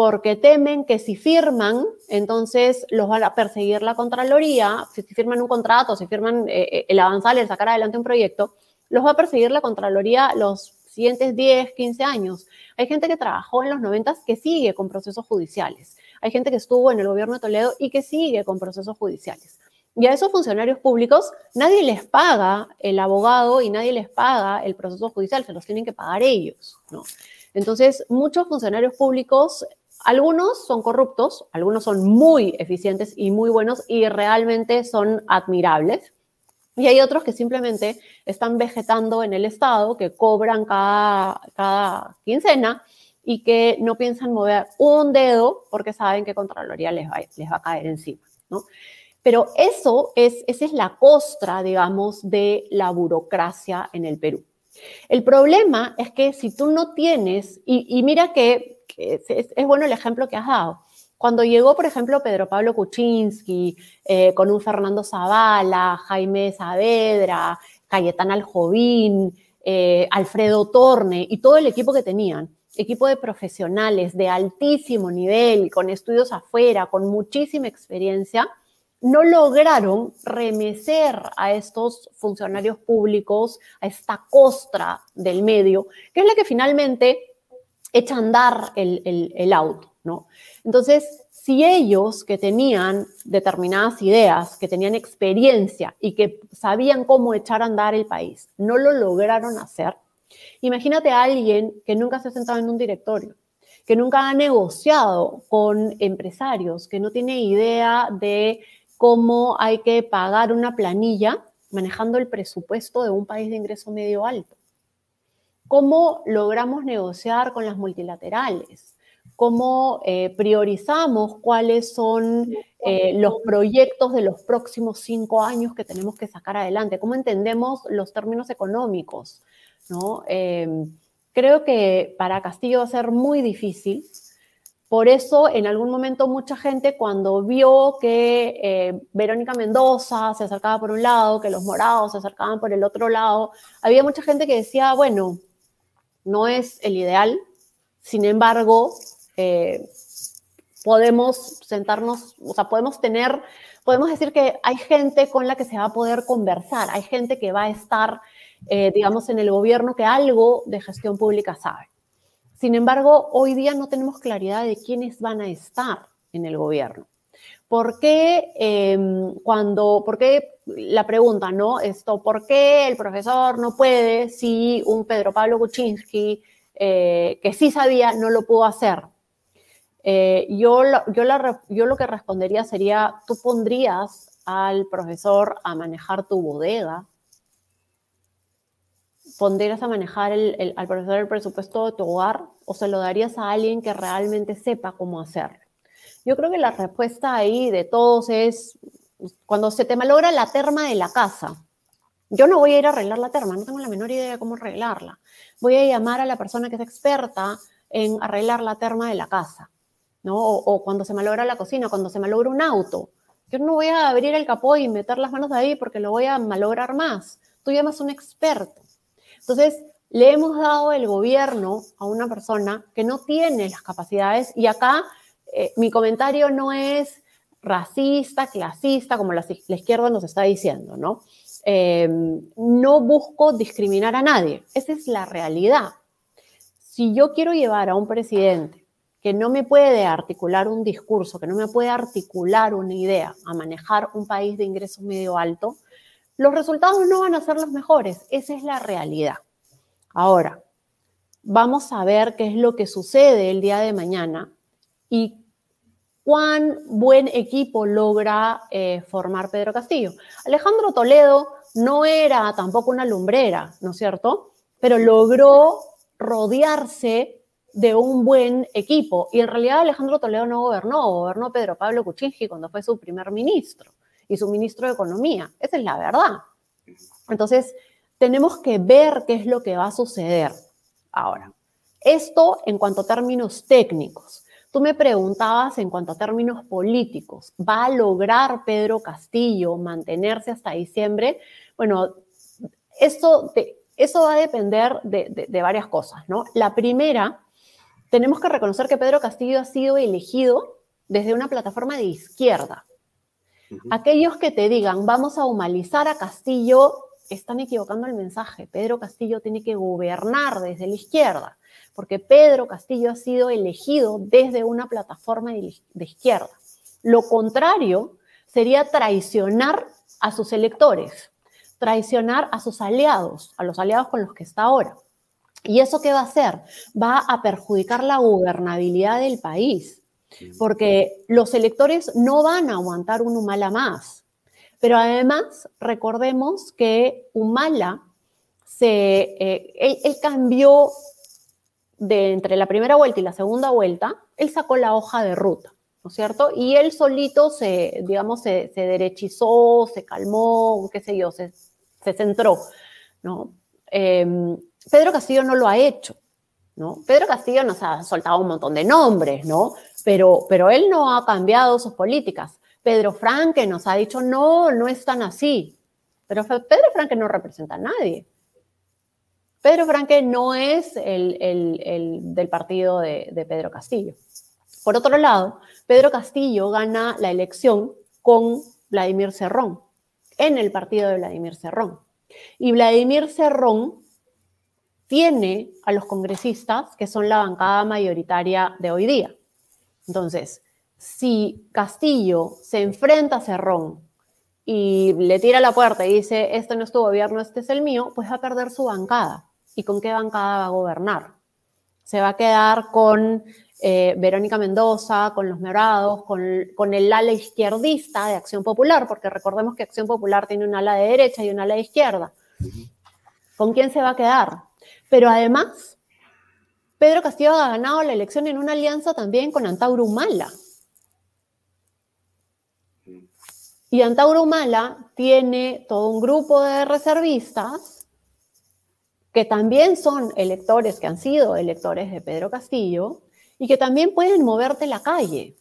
Speaker 2: porque temen que si firman, entonces los van a perseguir la Contraloría, si firman un contrato, si firman eh, eh, el avanzar, el sacar adelante un proyecto, los va a perseguir la Contraloría los siguientes 10, 15 años. Hay gente que trabajó en los 90 que sigue con procesos judiciales. Hay gente que estuvo en el gobierno de Toledo y que sigue con procesos judiciales. Y a esos funcionarios públicos nadie les paga el abogado y nadie les paga el proceso judicial, se los tienen que pagar ellos, ¿no? Entonces, muchos funcionarios públicos algunos son corruptos, algunos son muy eficientes y muy buenos y realmente son admirables. Y hay otros que simplemente están vegetando en el Estado, que cobran cada, cada quincena y que no piensan mover un dedo porque saben que Contraloría les va, les va a caer encima, ¿no? Pero eso es, esa es la costra, digamos, de la burocracia en el Perú. El problema es que si tú no tienes, y mira que es, bueno el ejemplo que has dado. Cuando llegó, por ejemplo, Pedro Pablo Kuczynski, eh, con un Fernando Zavala, Jaime Saavedra, Cayetán Aljovín, eh, Alfredo Torne y todo el equipo que tenían, equipo de profesionales de altísimo nivel, con estudios afuera, con muchísima experiencia, no lograron remecer a estos funcionarios públicos, a esta costra del medio, que es la que finalmente echa a andar el, auto, ¿no? Entonces, si ellos que tenían determinadas ideas, que tenían experiencia y que sabían cómo echar a andar el país, no lo lograron hacer, imagínate a alguien que nunca se ha sentado en un directorio, que nunca ha negociado con empresarios, que no tiene idea de cómo hay que pagar una planilla manejando el presupuesto de un país de ingreso medio alto cómo logramos negociar con las multilaterales, cómo eh, priorizamos cuáles son eh, los proyectos de los próximos cinco años que tenemos que sacar adelante, cómo entendemos los términos económicos. ¿no? Em, creo que para Castillo va a ser muy difícil Por eso, en algún momento, mucha gente cuando vio que eh, Verónica Mendoza se acercaba por un lado, que los morados se acercaban por el otro lado, había mucha gente que decía, bueno, no es el ideal, sin embargo, eh, podemos sentarnos, o sea, podemos tener, podemos decir que hay gente con la que se va a poder conversar, hay gente que va a estar, eh, digamos, en el gobierno que algo de gestión pública sabe. Sin embargo, hoy día no tenemos claridad de quiénes van a estar en el gobierno. ¿Por qué em, cuando, por qué la pregunta, ¿no? Esto, ¿por qué el profesor no puede si un Pedro Pablo Kuczynski, eh, que sí sabía, no lo pudo hacer? Eh, yo, yo, yo lo que respondería sería, tú pondrías al profesor a manejar tu bodega, pondrías a manejar el, al profesor el presupuesto de tu hogar o se lo darías a alguien que realmente sepa cómo hacerlo? Yo creo que la respuesta ahí de todos es, cuando se te malogra la terma de la casa, yo no voy a ir a arreglar la terma, no tengo la menor idea de cómo arreglarla. Voy a llamar a la persona que es experta en arreglar la terma de la casa, ¿no? O, o cuando se malogra la cocina, cuando se malogra un auto. Yo no voy a abrir el capó y meter las manos ahí porque lo voy a malograr más. Tú llamas a un experto. Entonces, le hemos dado el gobierno a una persona que no tiene las capacidades y acá eh, mi comentario no es racista, clasista, como la, izquierda nos está diciendo, ¿no? Em, no busco discriminar a nadie, esa es la realidad. Si yo quiero llevar a un presidente que no me puede articular un discurso, que no me puede articular una idea a manejar un país de ingreso medio alto, los resultados no van a ser los mejores. Esa es la realidad. Ahora, vamos a ver qué es lo que sucede el día de mañana y cuán buen equipo logra eh, formar Pedro Castillo. Alejandro Toledo no era tampoco una lumbrera, ¿no es cierto? Pero logró rodearse de un buen equipo. Y en realidad Alejandro Toledo no gobernó, gobernó Pedro Pablo Kuczynski cuando fue su primer ministro y su ministro de Economía. Esa es la verdad. Entonces, tenemos que ver qué es lo que va a suceder. Ahora, esto en cuanto a términos técnicos. Tú me preguntabas en cuanto a términos políticos, ¿va a lograr Pedro Castillo mantenerse hasta diciembre? Bueno, eso, eso va a depender de, de varias cosas, ¿no? La primera, tenemos que reconocer que Pedro Castillo ha sido elegido desde una plataforma de izquierda. Aquellos que te digan, vamos a humanizar a Castillo, están equivocando el mensaje. Pedro Castillo tiene que gobernar desde la izquierda, porque Pedro Castillo ha sido elegido desde una plataforma de, izquierda. Lo contrario sería traicionar a sus electores, traicionar a sus aliados, a los aliados con los que está ahora. ¿Y eso qué va a hacer? Va a perjudicar la gobernabilidad del país porque los electores no van a aguantar un Humala más. Pero además, recordemos que Humala se, eh, él, cambió de entre la primera vuelta y la segunda vuelta, él sacó la hoja de ruta, ¿no es cierto? Y él solito se, digamos, se, derechizó, se calmó, qué sé yo, se, centró, ¿no? Em, Pedro Castillo no lo ha hecho, ¿no? Pedro Castillo nos ha soltado un montón de nombres, ¿no? pero, pero él no ha cambiado sus políticas. Pedro Franque nos ha dicho, no, no es tan así. Pero Pedro Franque no representa a nadie. Pedro Franque no es el, del partido de, Pedro Castillo. Por otro lado, Pedro Castillo gana la elección con Vladimir Cerrón, en el partido de Vladimir Cerrón. Y Vladimir Cerrón tiene a los congresistas que son la bancada mayoritaria de hoy día. Entonces, si Castillo se enfrenta a Cerrón y le tira la puerta y dice, este no es tu gobierno, este es el mío, pues va a perder su bancada. ¿Y con qué bancada va a gobernar? Se va a quedar con eh, Verónica Mendoza, con los Morados, con, el ala izquierdista de Acción Popular, porque recordemos que Acción Popular tiene un ala de derecha y un ala de izquierda. ¿Con quién se va a quedar? Pero además, Pedro Castillo ha ganado la elección en una alianza también con Antauro Humala. Y Antauro Humala tiene todo un grupo de reservistas que también son electores, que han sido electores de Pedro Castillo, y que también pueden moverte la calle.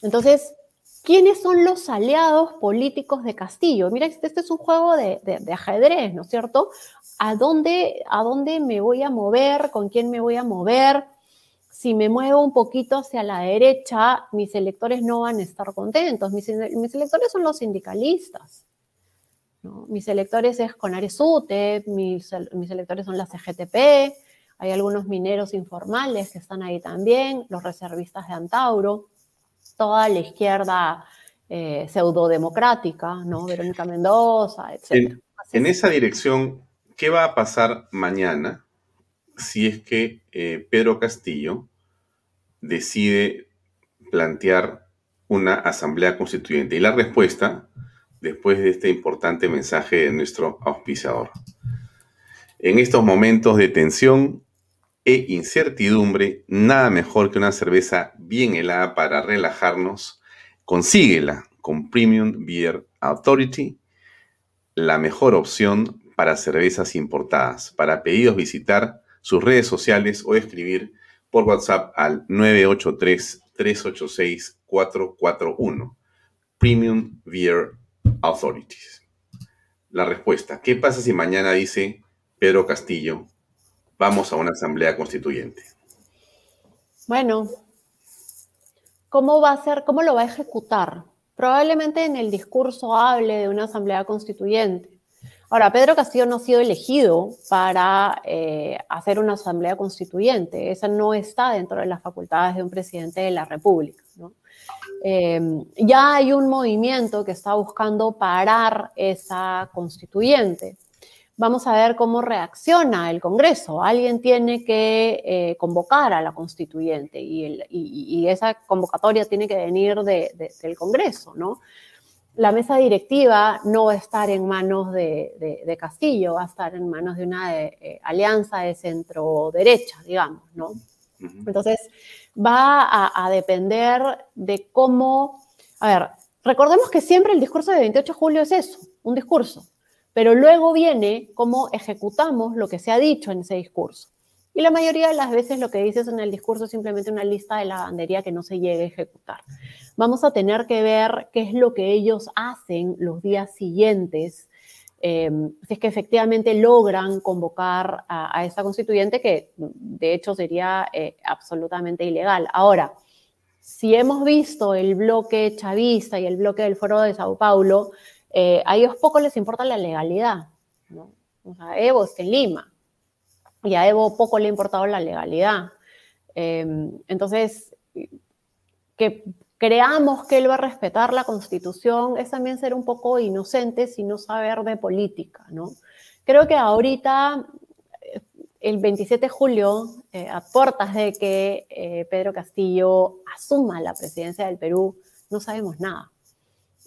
Speaker 2: Entonces, ¿quiénes son los aliados políticos de Castillo? Mira, este, este es un juego de, ajedrez, ¿no es cierto? ¿A dónde, ¿A dónde me voy a mover? ¿Con quién me voy a mover? Si me muevo un poquito hacia la derecha, mis electores no van a estar contentos. Mis, electores son los sindicalistas. Mis electores es Conaresute, mis, mis electores son la CGTP, hay algunos mineros informales que están ahí también, los reservistas de Antauro, toda la izquierda eh, pseudodemocrática, ¿no? Verónica Mendoza, etc.
Speaker 1: En, esa dirección, ¿qué va a pasar mañana si es que eh, Pedro Castillo decide plantear una asamblea constituyente? Y la respuesta, después de este importante mensaje de nuestro auspiciador. En estos momentos de tensión, e incertidumbre, nada mejor que una cerveza bien helada para relajarnos. Consíguela con Premium Beer Authority, la mejor opción para cervezas importadas. Para pedidos visitar sus redes sociales o escribir por WhatsApp al 983-386-441. Premium Beer Authority. La respuesta, ¿qué pasa si mañana dice Pedro Castillo vamos a una asamblea constituyente?
Speaker 2: Bueno, ¿cómo va a ser, cómo lo va a ejecutar? Probablemente en el discurso hable de una asamblea constituyente. Ahora, Pedro Castillo no ha sido elegido para eh, hacer una asamblea constituyente. Esa no está dentro de las facultades de un presidente de la República. Eh, ya hay un movimiento que está buscando parar esa constituyente vamos a ver cómo reacciona el Congreso. Alguien tiene que eh, convocar a la constituyente y, esa convocatoria tiene que venir del Congreso, ¿no? La mesa directiva no va a estar en manos de, Castillo, va a estar en manos de una eh, alianza de centro-derecha, digamos, ¿no? Entonces, va a, depender de cómo... A ver, recordemos que siempre el discurso de 28 de julio es eso, un discurso pero luego viene cómo ejecutamos lo que se ha dicho en ese discurso. Y la mayoría de las veces lo que dices en el discurso es simplemente una lista de lavandería que no se llegue a ejecutar. Vamos a tener que ver qué es lo que ellos hacen los días siguientes, em, si es que efectivamente logran convocar a, esa constituyente, que de hecho sería eh, absolutamente ilegal. Ahora, si hemos visto el bloque chavista y el bloque del Foro de Sao Paulo, eh, a ellos poco les importa la legalidad. ¿no? O sea, Evo está en Lima y a Evo poco le ha importado la legalidad. Em, entonces, que creamos que él va a respetar la constitución es también ser un poco inocente sin no saber de política, ¿no? Creo que ahorita, el 27 de julio, eh, a puertas de que eh, Pedro Castillo asuma la presidencia del Perú, no sabemos nada.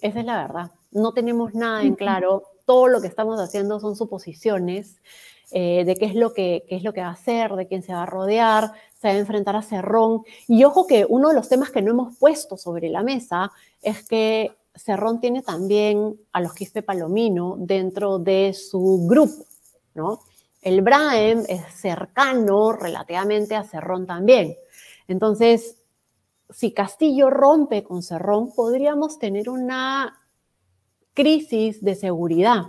Speaker 2: Esa es la verdad no tenemos nada en claro, todo lo que estamos haciendo son suposiciones eh, de qué es, lo que, es lo que va a hacer, de quién se va a rodear, se va a enfrentar a Cerrón. Y ojo que uno de los temas que no hemos puesto sobre la mesa es que Cerrón tiene también a los Quispe Palomino dentro de su grupo, ¿no? El Braem es cercano relativamente a Cerrón también. Entonces, si Castillo rompe con Cerrón, podríamos tener una crisis de seguridad.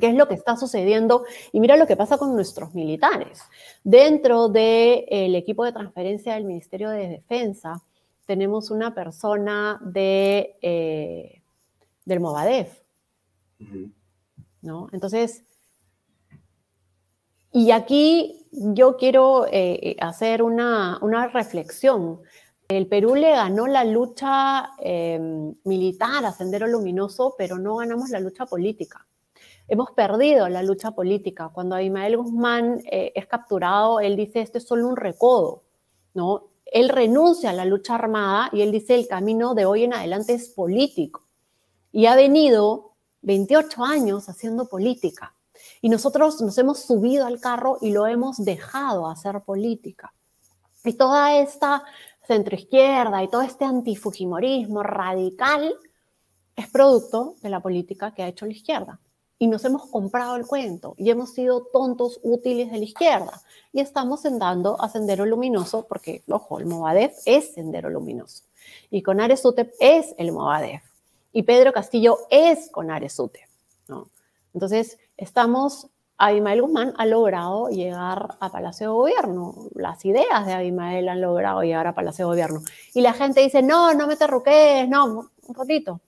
Speaker 2: ¿Qué es lo que está sucediendo? Y mira lo que pasa con nuestros militares. Dentro del equipo de transferencia del Ministerio de Defensa, tenemos una persona de, eh, del Movadef. ¿no? Entonces, y aquí yo quiero eh, hacer una, una reflexión. El Perú le ganó la lucha militar a Sendero Luminoso, pero no ganamos la lucha política. Hemos perdido la lucha política. Cuando Abimael Guzmán eh, es capturado, él dice, esto es solo un recodo, ¿no? Él renuncia a la lucha armada y él dice, el camino de hoy en adelante es político. Y ha venido 28 años haciendo política. Y nosotros nos hemos subido al carro y lo hemos dejado hacer política. Y toda esta centroizquierda y todo este antifujimorismo radical es producto de la política que ha hecho la izquierda. Y nos hemos comprado el cuento y hemos sido tontos útiles de la izquierda. Y estamos andando a Sendero Luminoso porque, ojo, el Movadef es Sendero Luminoso. Y con Ares UTEP es el Movadef. Y Pedro Castillo es con Ares UTEP, ¿no? Entonces, estamos, Abimael Guzmán ha logrado llegar a Palacio de Gobierno, las ideas de Abimael han logrado llegar a Palacio de Gobierno. Y la gente dice, no, no me terruques, no, un ratito.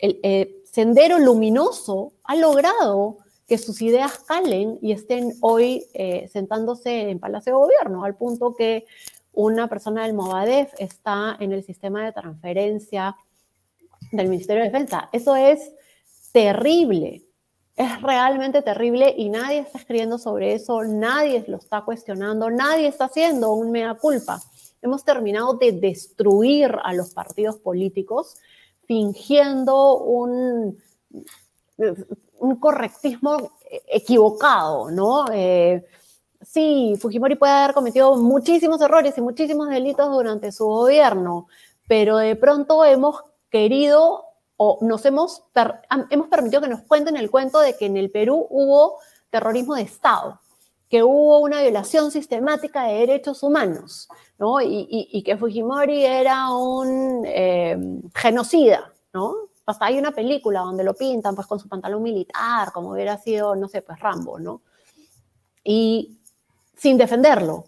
Speaker 2: El, eh, Sendero Luminoso ha logrado que sus ideas calen y estén hoy eh, sentándose en Palacio de Gobierno, al punto que una persona del Movadef está en el sistema de transferencia del Ministerio de Defensa. Eso es terrible, es realmente terrible y nadie está escribiendo sobre eso, nadie lo está cuestionando, nadie está haciendo un mea culpa. Hemos terminado de destruir a los partidos políticos fingiendo un, un correctismo equivocado, ¿no? Eh, sí, Fujimori puede haber cometido muchísimos errores y muchísimos delitos durante su gobierno, pero de pronto hemos querido o nos hemos, hemos permitido que nos cuenten el cuento de que en el Perú hubo terrorismo de Estado, que hubo una violación sistemática de derechos humanos, ¿no? Y, que Fujimori era un eh, genocida, ¿no? Hasta hay una película donde lo pintan pues con su pantalón militar, como hubiera sido, no sé, pues Rambo, ¿no? Y sin defenderlo,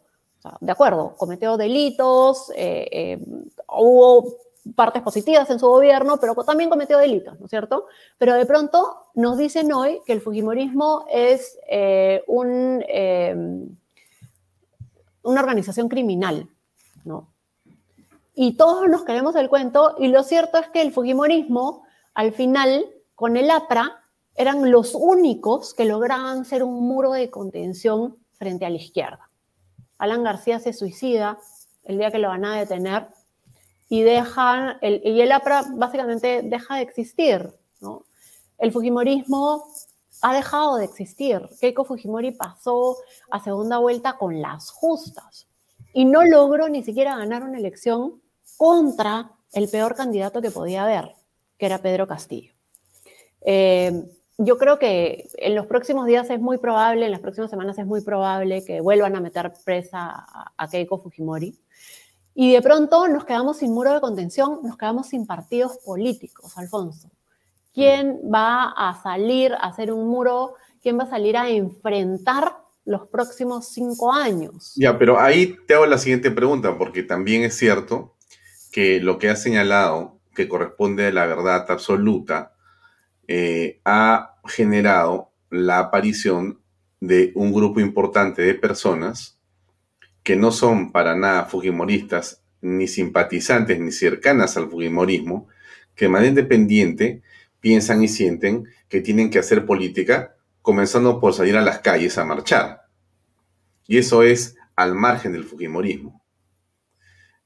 Speaker 2: de acuerdo, cometió delitos, eh, eh, hubo partes positivas en su gobierno, pero también cometió delitos, ¿no es cierto? Pero de pronto nos dicen hoy que el Fujimorismo es un, una organización criminal, ¿no? Y todos nos queremos el cuento, y lo cierto es que el Fujimorismo, al final, con el APRA, eran los únicos que lograban ser un muro de contención frente a la izquierda. Alan García se suicida el día que lo van a detener y, dejan el, y el APRA básicamente deja de existir. ¿no? El Fujimorismo ha dejado de existir. Keiko Fujimori pasó a segunda vuelta con las justas y no logró ni siquiera ganar una elección contra el peor candidato que podía haber, que era Pedro Castillo. Eh, yo creo que en los próximos días es muy probable, en las próximas semanas es muy probable que vuelvan a meter presa a, Keiko Fujimori. Y de pronto nos quedamos sin muro de contención, nos quedamos sin partidos políticos, Alfonso. ¿Quién va a salir a hacer un muro? ¿Quién va a salir a enfrentar los próximos cinco años.
Speaker 1: Ya, pero ahí te hago la siguiente pregunta, porque también es cierto que lo que ha señalado, que corresponde a la verdad absoluta, eh, ha generado la aparición de un grupo importante de personas que no son para nada fujimoristas, ni simpatizantes, ni cercanas al fujimorismo, que de manera independiente piensan y sienten que tienen que hacer política comenzando por salir a las calles a marchar. Y eso es al margen del Fujimorismo.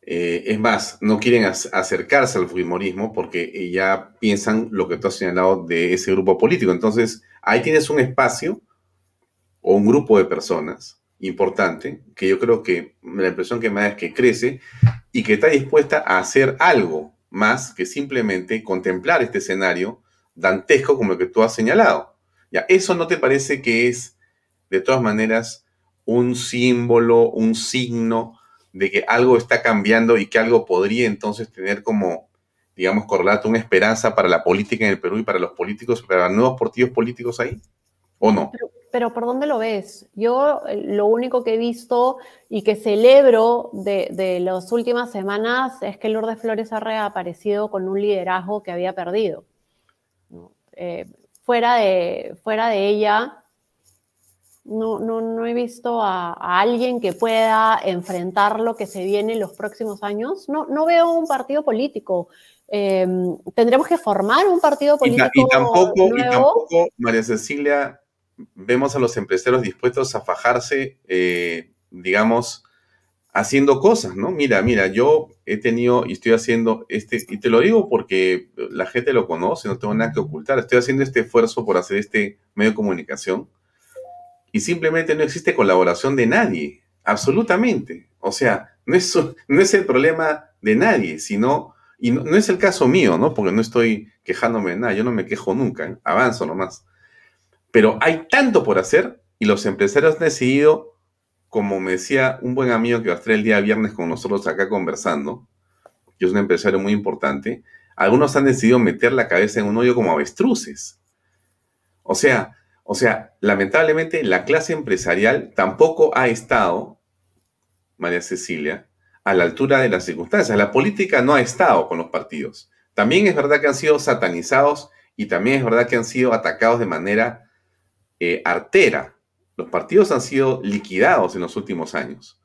Speaker 1: Eh, es más, no quieren acercarse al Fujimorismo porque ya piensan lo que tú has señalado de ese grupo político. Entonces, ahí tienes un espacio o un grupo de personas importante que yo creo que la impresión que me da es que crece y que está dispuesta a hacer algo más que simplemente contemplar este escenario dantesco como el que tú has señalado. Ya, ¿eso no te parece que es, de todas maneras, un símbolo, un signo de que algo está cambiando y que algo podría entonces tener como, digamos, correlato una esperanza para la política en el Perú y para los políticos, para nuevos partidos políticos ahí? ¿O no?
Speaker 2: ¿Por dónde lo ves? Yo eh, lo único que he visto y que celebro de, las últimas semanas es que Lourdes Flores ha reaparecido con un liderazgo que había perdido. Eh, fuera, de, fuera de ella, no, no, no he visto a, alguien que pueda enfrentar lo que se viene en los próximos años. No, no veo un partido político. Em, tendremos que formar un partido político.
Speaker 1: Y, tampoco, y tampoco, María Cecilia, vemos a los empresarios dispuestos a fajarse, eh, digamos, haciendo cosas, ¿no? Mira, mira, yo he tenido y estoy haciendo este, y te lo digo porque la gente lo conoce, no tengo nada que ocultar, estoy haciendo este esfuerzo por hacer este medio de comunicación y simplemente no existe colaboración de nadie, absolutamente. O sea, no es, no es el problema de nadie, sino, y no, es el caso mío, ¿no? Porque no estoy quejándome de nada, yo no me quejo nunca, ¿eh? avanzo nomás. Pero hay tanto por hacer y los empresarios han decidido, como me decía un buen amigo que va el día viernes con nosotros acá conversando, que es un empresario muy importante, algunos han decidido meter la cabeza en un hoyo como avestruces. O sea, o sea, lamentablemente la clase empresarial tampoco ha estado, María Cecilia, a la altura de las circunstancias. La política no ha estado con los partidos. También es verdad que han sido satanizados y también es verdad que han sido atacados de manera eh, artera. Los partidos han sido liquidados en los últimos años.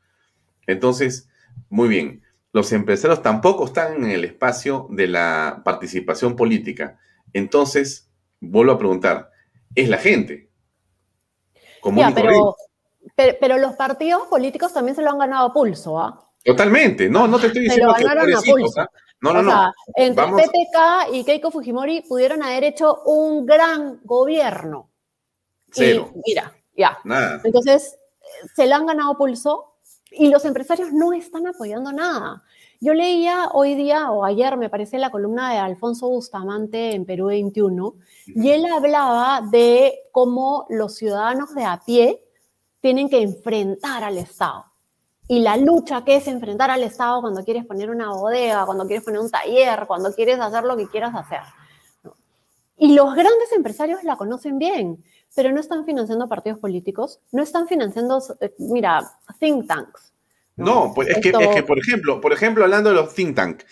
Speaker 1: Entonces, muy bien, los empresarios tampoco están en el espacio de la participación política. Entonces, vuelvo a preguntar, es la gente.
Speaker 2: pero, pero, los partidos políticos también se lo han ganado a pulso, ¿ah?
Speaker 1: Totalmente, no, no te estoy diciendo que
Speaker 2: pobrecitos, ¿ah? No, no, no. entre PPK y Keiko Fujimori pudieron haber hecho un gran gobierno.
Speaker 1: Cero.
Speaker 2: Y mira, ya. Nada. Entonces, se lo han ganado pulso y los empresarios no están apoyando nada. Yo leía hoy día o ayer, me parece, la columna de Alfonso Bustamante en Perú 21, y él hablaba de cómo los ciudadanos de a pie tienen que enfrentar al Estado y la lucha que es enfrentar al Estado cuando quieres poner una bodega, cuando quieres poner un taller, cuando quieres hacer lo que quieras hacer. Y los grandes empresarios la conocen bien, pero no están financiando partidos políticos, no están financiando, eh, mira, think tanks.
Speaker 1: No, pues es, que, es que, por ejemplo, por ejemplo, hablando de los think tanks,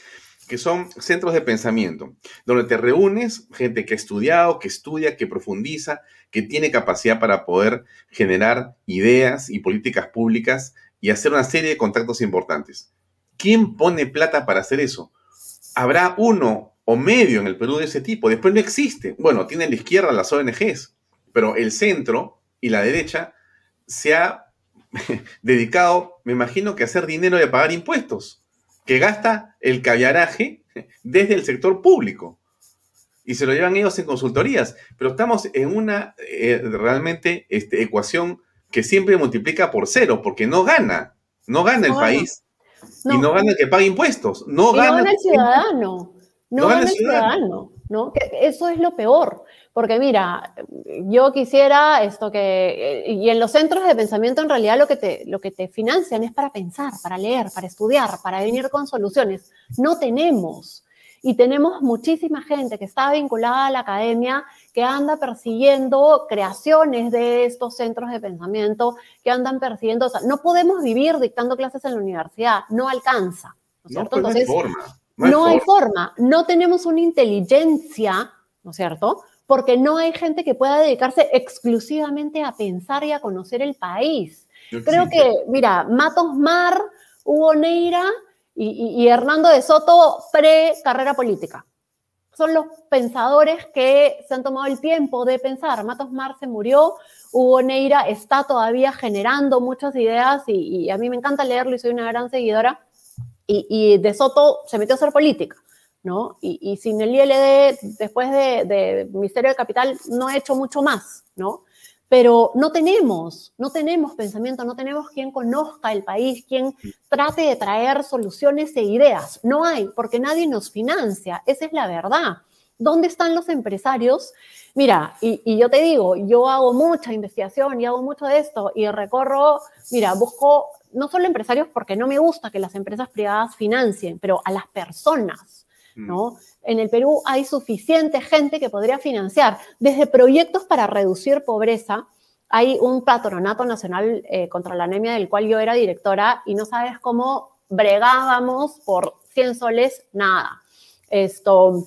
Speaker 1: que son centros de pensamiento, donde te reúnes gente que ha estudiado, que estudia, que profundiza, que tiene capacidad para poder generar ideas y políticas públicas y hacer una serie de contactos importantes. ¿Quién pone plata para hacer eso? Habrá uno o medio en el Perú de ese tipo. Después no existe. Bueno, tiene la izquierda las ONGs, pero el centro y la derecha se ha dedicado, me imagino, que a hacer dinero y a pagar impuestos, que gasta el callaraje desde el sector público. Y se lo llevan ellos en consultorías. Pero estamos en una eh, realmente este, ecuación que siempre multiplica por cero, porque no gana, no gana el país. Y no gana el que paga impuestos. No,
Speaker 2: gana, el ciudadano. No, gana el ciudadano. ¿no? eso es lo peor. Porque mira, yo quisiera esto que, y en los centros de pensamiento en realidad lo que, te, lo que te financian es para pensar, para leer, para estudiar, para venir con soluciones. No tenemos. Y tenemos muchísima gente que está vinculada a la academia que anda persiguiendo creaciones de estos centros de pensamiento, que andan persiguiendo, o sea, no podemos vivir dictando clases en la universidad, no alcanza. ¿no,
Speaker 1: pues, no hay forma.
Speaker 2: No, hay, forma. no tenemos una inteligencia, ¿no es cierto? Porque no hay gente que pueda dedicarse exclusivamente a pensar y a conocer el país. Creo que, mira, Matos Mar, Hugo Neira y Hernando de Soto pre-carrera política son los pensadores que se han tomado el tiempo de pensar. Matos Mar se murió, Hugo Neira está todavía generando muchas ideas y, a mí me encanta leerlo y soy una gran seguidora. Y, De Soto se metió a hacer política, ¿no? Y, sin el ILD, después de, de Ministerio de Capital, no he hecho mucho más, ¿no? pero no tenemos, no tenemos pensamiento, no tenemos quien conozca el país, quien trate de traer soluciones e ideas. No hay, porque nadie nos financia, esa es la verdad. ¿Dónde están los empresarios? Mira, y, yo te digo, yo hago mucha investigación y hago mucho de esto y recorro, mira, busco no solo empresarios porque no me gusta que las empresas privadas financien, pero a las personas, ¿no? Mm. En el Perú hay suficiente gente que podría financiar desde proyectos para reducir pobreza. Hay un patronato nacional eh, contra la anemia del cual yo era directora y no sabes cómo bregábamos por 100 soles, nada. Esto,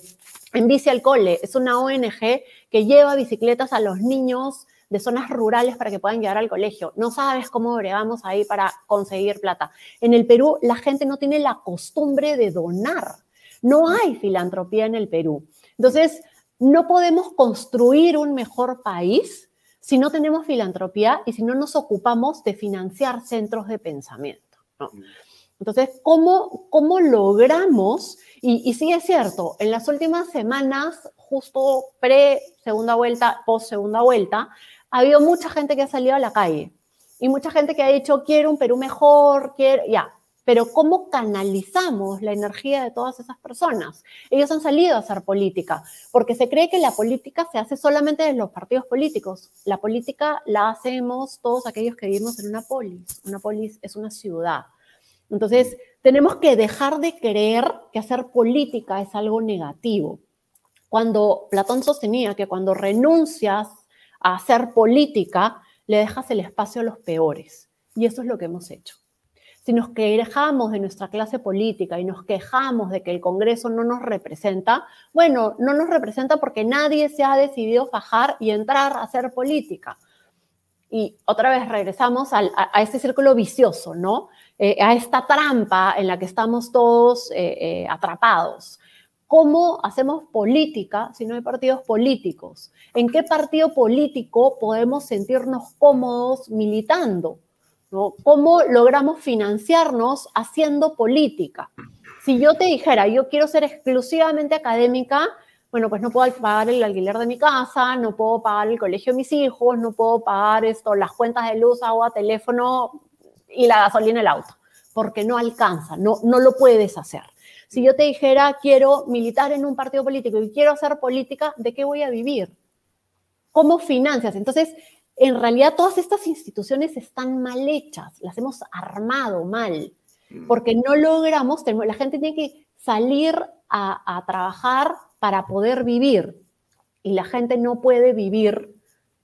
Speaker 2: en Bici al Cole, es una ONG que lleva bicicletas a los niños de zonas rurales para que puedan llegar al colegio. No sabes cómo bregamos ahí para conseguir plata. En el Perú la gente no tiene la costumbre de donar. No hay filantropía en el Perú. Entonces, no podemos construir un mejor país si no tenemos filantropía y si no nos ocupamos de financiar centros de pensamiento. Entonces, ¿cómo, cómo logramos? Y, y, sí es cierto, en las últimas semanas, justo pre-segunda vuelta, post-segunda vuelta, ha habido mucha gente que ha salido a la calle y mucha gente que ha dicho, quiero un Perú mejor, quiero, ya, pero ¿cómo canalizamos la energía de todas esas personas? Ellos han salido a hacer política, porque se cree que la política se hace solamente de los partidos políticos. La política la hacemos todos aquellos que vivimos en una polis. Una polis es una ciudad. Entonces, tenemos que dejar de creer que hacer política es algo negativo. Cuando Platón sostenía que cuando renuncias a hacer política, le dejas el espacio a los peores. Y eso es lo que hemos hecho si nos quejamos de nuestra clase política y nos quejamos de que el Congreso no nos representa, bueno, no nos representa porque nadie se ha decidido fajar y entrar a hacer política. Y otra vez regresamos a, este círculo vicioso, ¿no? Eh, a esta trampa en la que estamos todos eh, eh, atrapados. ¿Cómo hacemos política si no hay partidos políticos? ¿En qué partido político podemos sentirnos cómodos militando? ¿Cómo logramos financiarnos haciendo política? Si yo te dijera, yo quiero ser exclusivamente académica, bueno, pues no puedo pagar el alquiler de mi casa, no puedo pagar el colegio de mis hijos, no puedo pagar esto, las cuentas de luz, agua, teléfono y la gasolina del auto, porque no alcanza, no, no lo puedes hacer. Si yo te dijera, quiero militar en un partido político y quiero hacer política, ¿de qué voy a vivir? ¿Cómo financias? Entonces, en realidad todas estas instituciones están mal hechas, las hemos armado mal, mm. porque no logramos, la gente tiene que salir a, trabajar para poder vivir y la gente no puede vivir,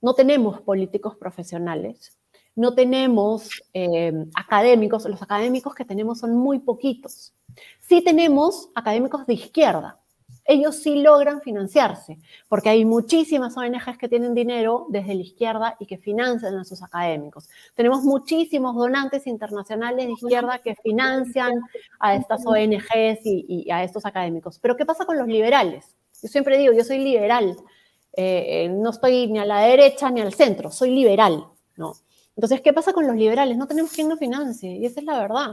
Speaker 2: no tenemos políticos profesionales, no tenemos eh, académicos, los académicos que tenemos son muy poquitos. Sí tenemos académicos de izquierda, ellos sí logran financiarse, porque hay muchísimas ONGs que tienen dinero desde la izquierda y que financian a sus académicos. Tenemos muchísimos donantes internacionales de izquierda que financian a estas ONGs y, a estos académicos. Pero ¿qué pasa con los liberales? Yo siempre digo, yo soy liberal, eh, no estoy ni a la derecha ni al centro, soy liberal, ¿no? Entonces, ¿qué pasa con los liberales? No tenemos quien nos financie, y esa es la verdad.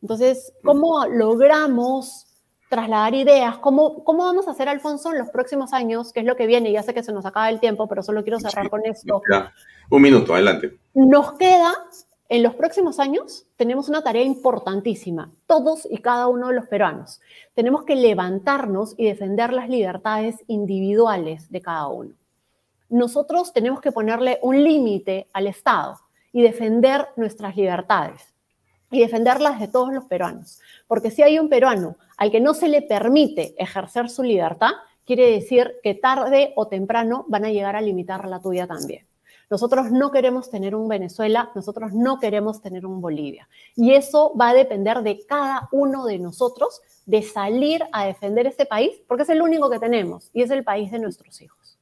Speaker 2: Entonces, ¿cómo logramos trasladar ideas. ¿Cómo, ¿Cómo vamos a hacer, Alfonso, en los próximos años? ¿Qué es lo que viene? Ya sé que se nos acaba el tiempo, pero solo quiero cerrar con esto.
Speaker 1: Un minuto, adelante.
Speaker 2: Nos queda, en los próximos años, tenemos una tarea importantísima, todos y cada uno de los peruanos. Tenemos que levantarnos y defender las libertades individuales de cada uno. Nosotros tenemos que ponerle un límite al Estado y defender nuestras libertades y defenderlas de todos los peruanos. Porque si hay un peruano al que no se le permite ejercer su libertad, quiere decir que tarde o temprano van a llegar a limitar la tuya también. Nosotros no queremos tener un Venezuela, nosotros no queremos tener un Bolivia. Y eso va a depender de cada uno de nosotros de salir a defender ese país, porque es el único que tenemos y es el país de nuestros hijos.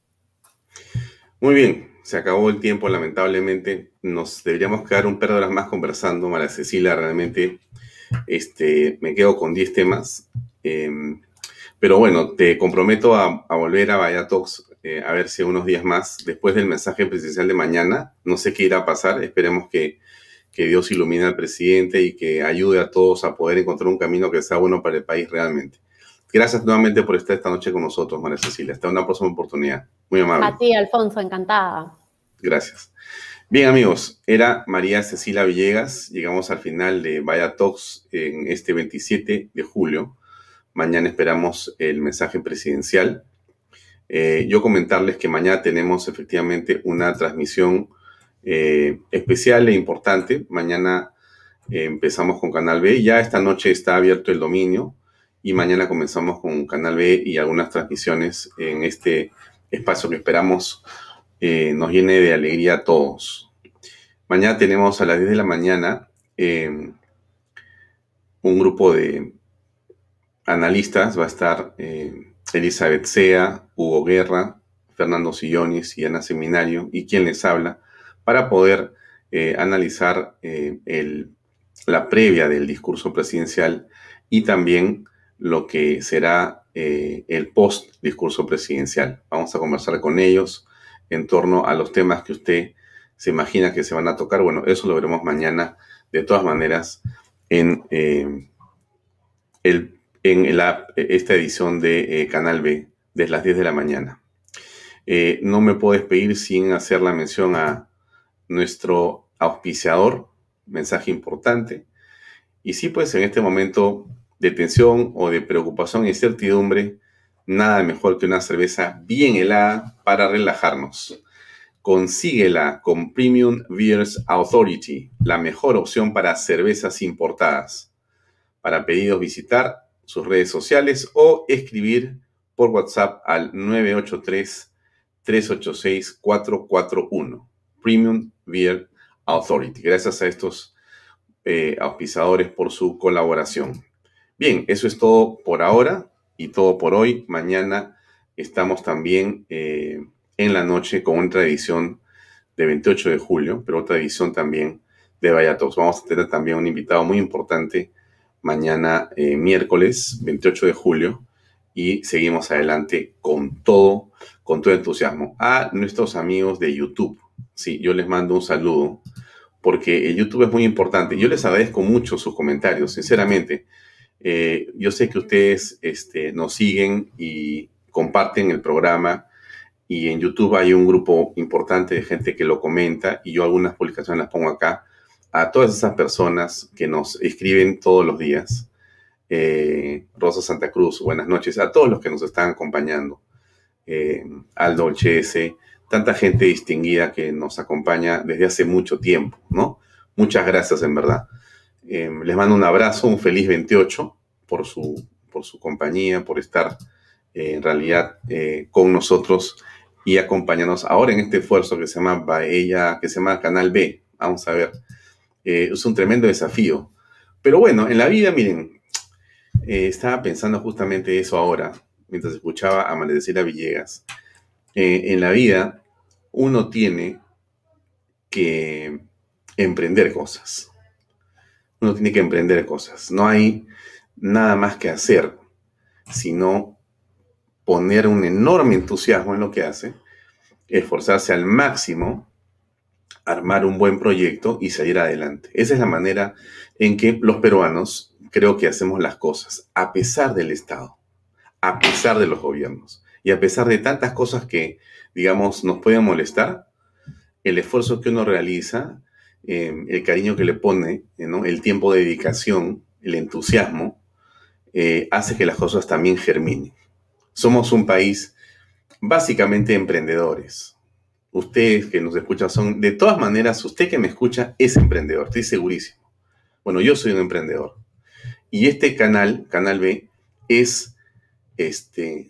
Speaker 1: Muy bien, se acabó el tiempo, lamentablemente. Nos deberíamos quedar un par de horas más conversando. María Cecilia, realmente este, me quedo con 10 temas. Em, pero bueno, te comprometo a, volver a Vaya Talks eh, a ver si unos días más, después del mensaje presidencial de mañana. No sé qué irá a pasar. Esperemos que, que Dios ilumine al presidente y que ayude a todos a poder encontrar un camino que sea bueno para el país realmente. Gracias nuevamente por estar esta noche con nosotros, María Cecilia. Hasta una próxima oportunidad. Muy amable.
Speaker 2: A ti, Alfonso, encantada.
Speaker 1: Gracias. Bien, amigos, era María Cecilia Villegas. Llegamos al final de Vaya Talks en este 27 de julio. Mañana esperamos el mensaje presidencial. Eh, yo comentarles que mañana tenemos efectivamente una transmisión eh, especial e importante. Mañana eh, empezamos con Canal B. Ya esta noche está abierto el dominio y mañana comenzamos con Canal B y algunas transmisiones en este espacio que esperamos eh, nos llene de alegría a todos. Mañana tenemos a las 10 de la mañana em, un grupo de analistas, va a estar eh, Elizabeth Sea, Hugo Guerra, Fernando Sillones y Ana Seminario, y quien les habla, para poder eh, analizar la previa del discurso presidencial y también lo que será eh, el post discurso presidencial. Vamos a conversar con ellos en torno a los temas que usted se imagina que se van a tocar. Bueno, eso lo veremos mañana, de todas maneras, en, eh, el, en la, esta edición de eh, Canal B, desde las 10 de la mañana. no me puedo despedir sin hacer la mención a nuestro auspiciador, mensaje importante, Y sí, pues en este momento de tensión o de preocupación e incertidumbre, nada mejor que una cerveza bien helada para relajarnos. Consíguela con Premium Beers Authority, la mejor opción para cervezas importadas. Para pedidos visitar sus redes sociales o escribir por WhatsApp al 983-386-441. Premium Beer Authority. Gracias a estos eh, auspiciadores por su colaboración. Bien, eso es todo por ahora y todo por hoy. Mañana estamos también eh, en la noche con otra edición de 28 de julio, pero otra edición también de Vaya Vamos a tener también un invitado muy importante mañana eh, miércoles 28 de julio y seguimos adelante con todo, con todo entusiasmo. A nuestros amigos de YouTube, sí, yo les mando un saludo porque YouTube es muy importante. Yo les agradezco mucho sus comentarios, sinceramente. Eh, yo sé que ustedes este, nos siguen y comparten el programa y en YouTube hay un grupo importante de gente que lo comenta y yo algunas publicaciones las pongo acá a todas esas personas que nos escriben todos los días. Eh, Rosa Santa Cruz, buenas noches. A todos los que nos están acompañando. Eh, Aldo Olchese, tanta gente distinguida que nos acompaña desde hace mucho tiempo, ¿no? Muchas gracias, en verdad. Eh, les mando un abrazo, un feliz 28 por su, por su compañía, por estar en realidad con nosotros y acompañarnos ahora en este esfuerzo que se llama ella que se llama Canal B. Vamos a ver eh, es un tremendo desafío. Pero bueno, en la vida, miren, eh, estaba pensando justamente eso ahora, mientras escuchaba a a Villegas. Eh, en la vida, uno tiene que emprender cosas. Uno tiene que emprender cosas. No hay nada más que hacer, sino poner un enorme entusiasmo en lo que hace, esforzarse al máximo armar un buen proyecto y salir adelante. Esa es la manera en que los peruanos creo que hacemos las cosas, a pesar del Estado, a pesar de los gobiernos y a pesar de tantas cosas que, digamos, nos pueden molestar, el esfuerzo que uno realiza, em, el cariño que le pone, el tiempo de dedicación, el entusiasmo, eh, hace que las cosas también germinen. Somos un país básicamente emprendedores ustedes que nos escuchan son, de todas maneras, usted que me escucha es emprendedor, estoy segurísimo. Bueno, yo soy un emprendedor. Y este canal, Canal B, es este,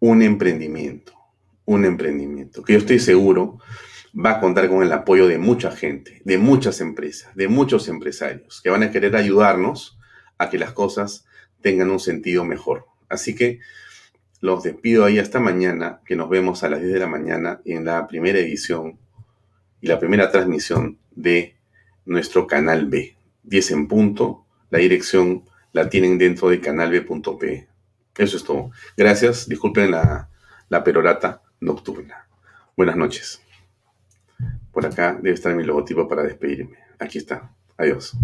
Speaker 1: un emprendimiento, un emprendimiento que yo estoy seguro va a contar con el apoyo de mucha gente, de muchas empresas, de muchos empresarios que van a querer ayudarnos a que las cosas tengan un sentido mejor. Así que los despido ahí hasta mañana, que nos vemos a las 10 de la mañana en la primera edición y la primera transmisión de nuestro canal B. 10 en punto, la dirección la tienen dentro de canalb.p. Eso es todo. Gracias, disculpen la, la perorata nocturna. Buenas noches. Por acá debe estar mi logotipo para despedirme. Aquí está. Adiós.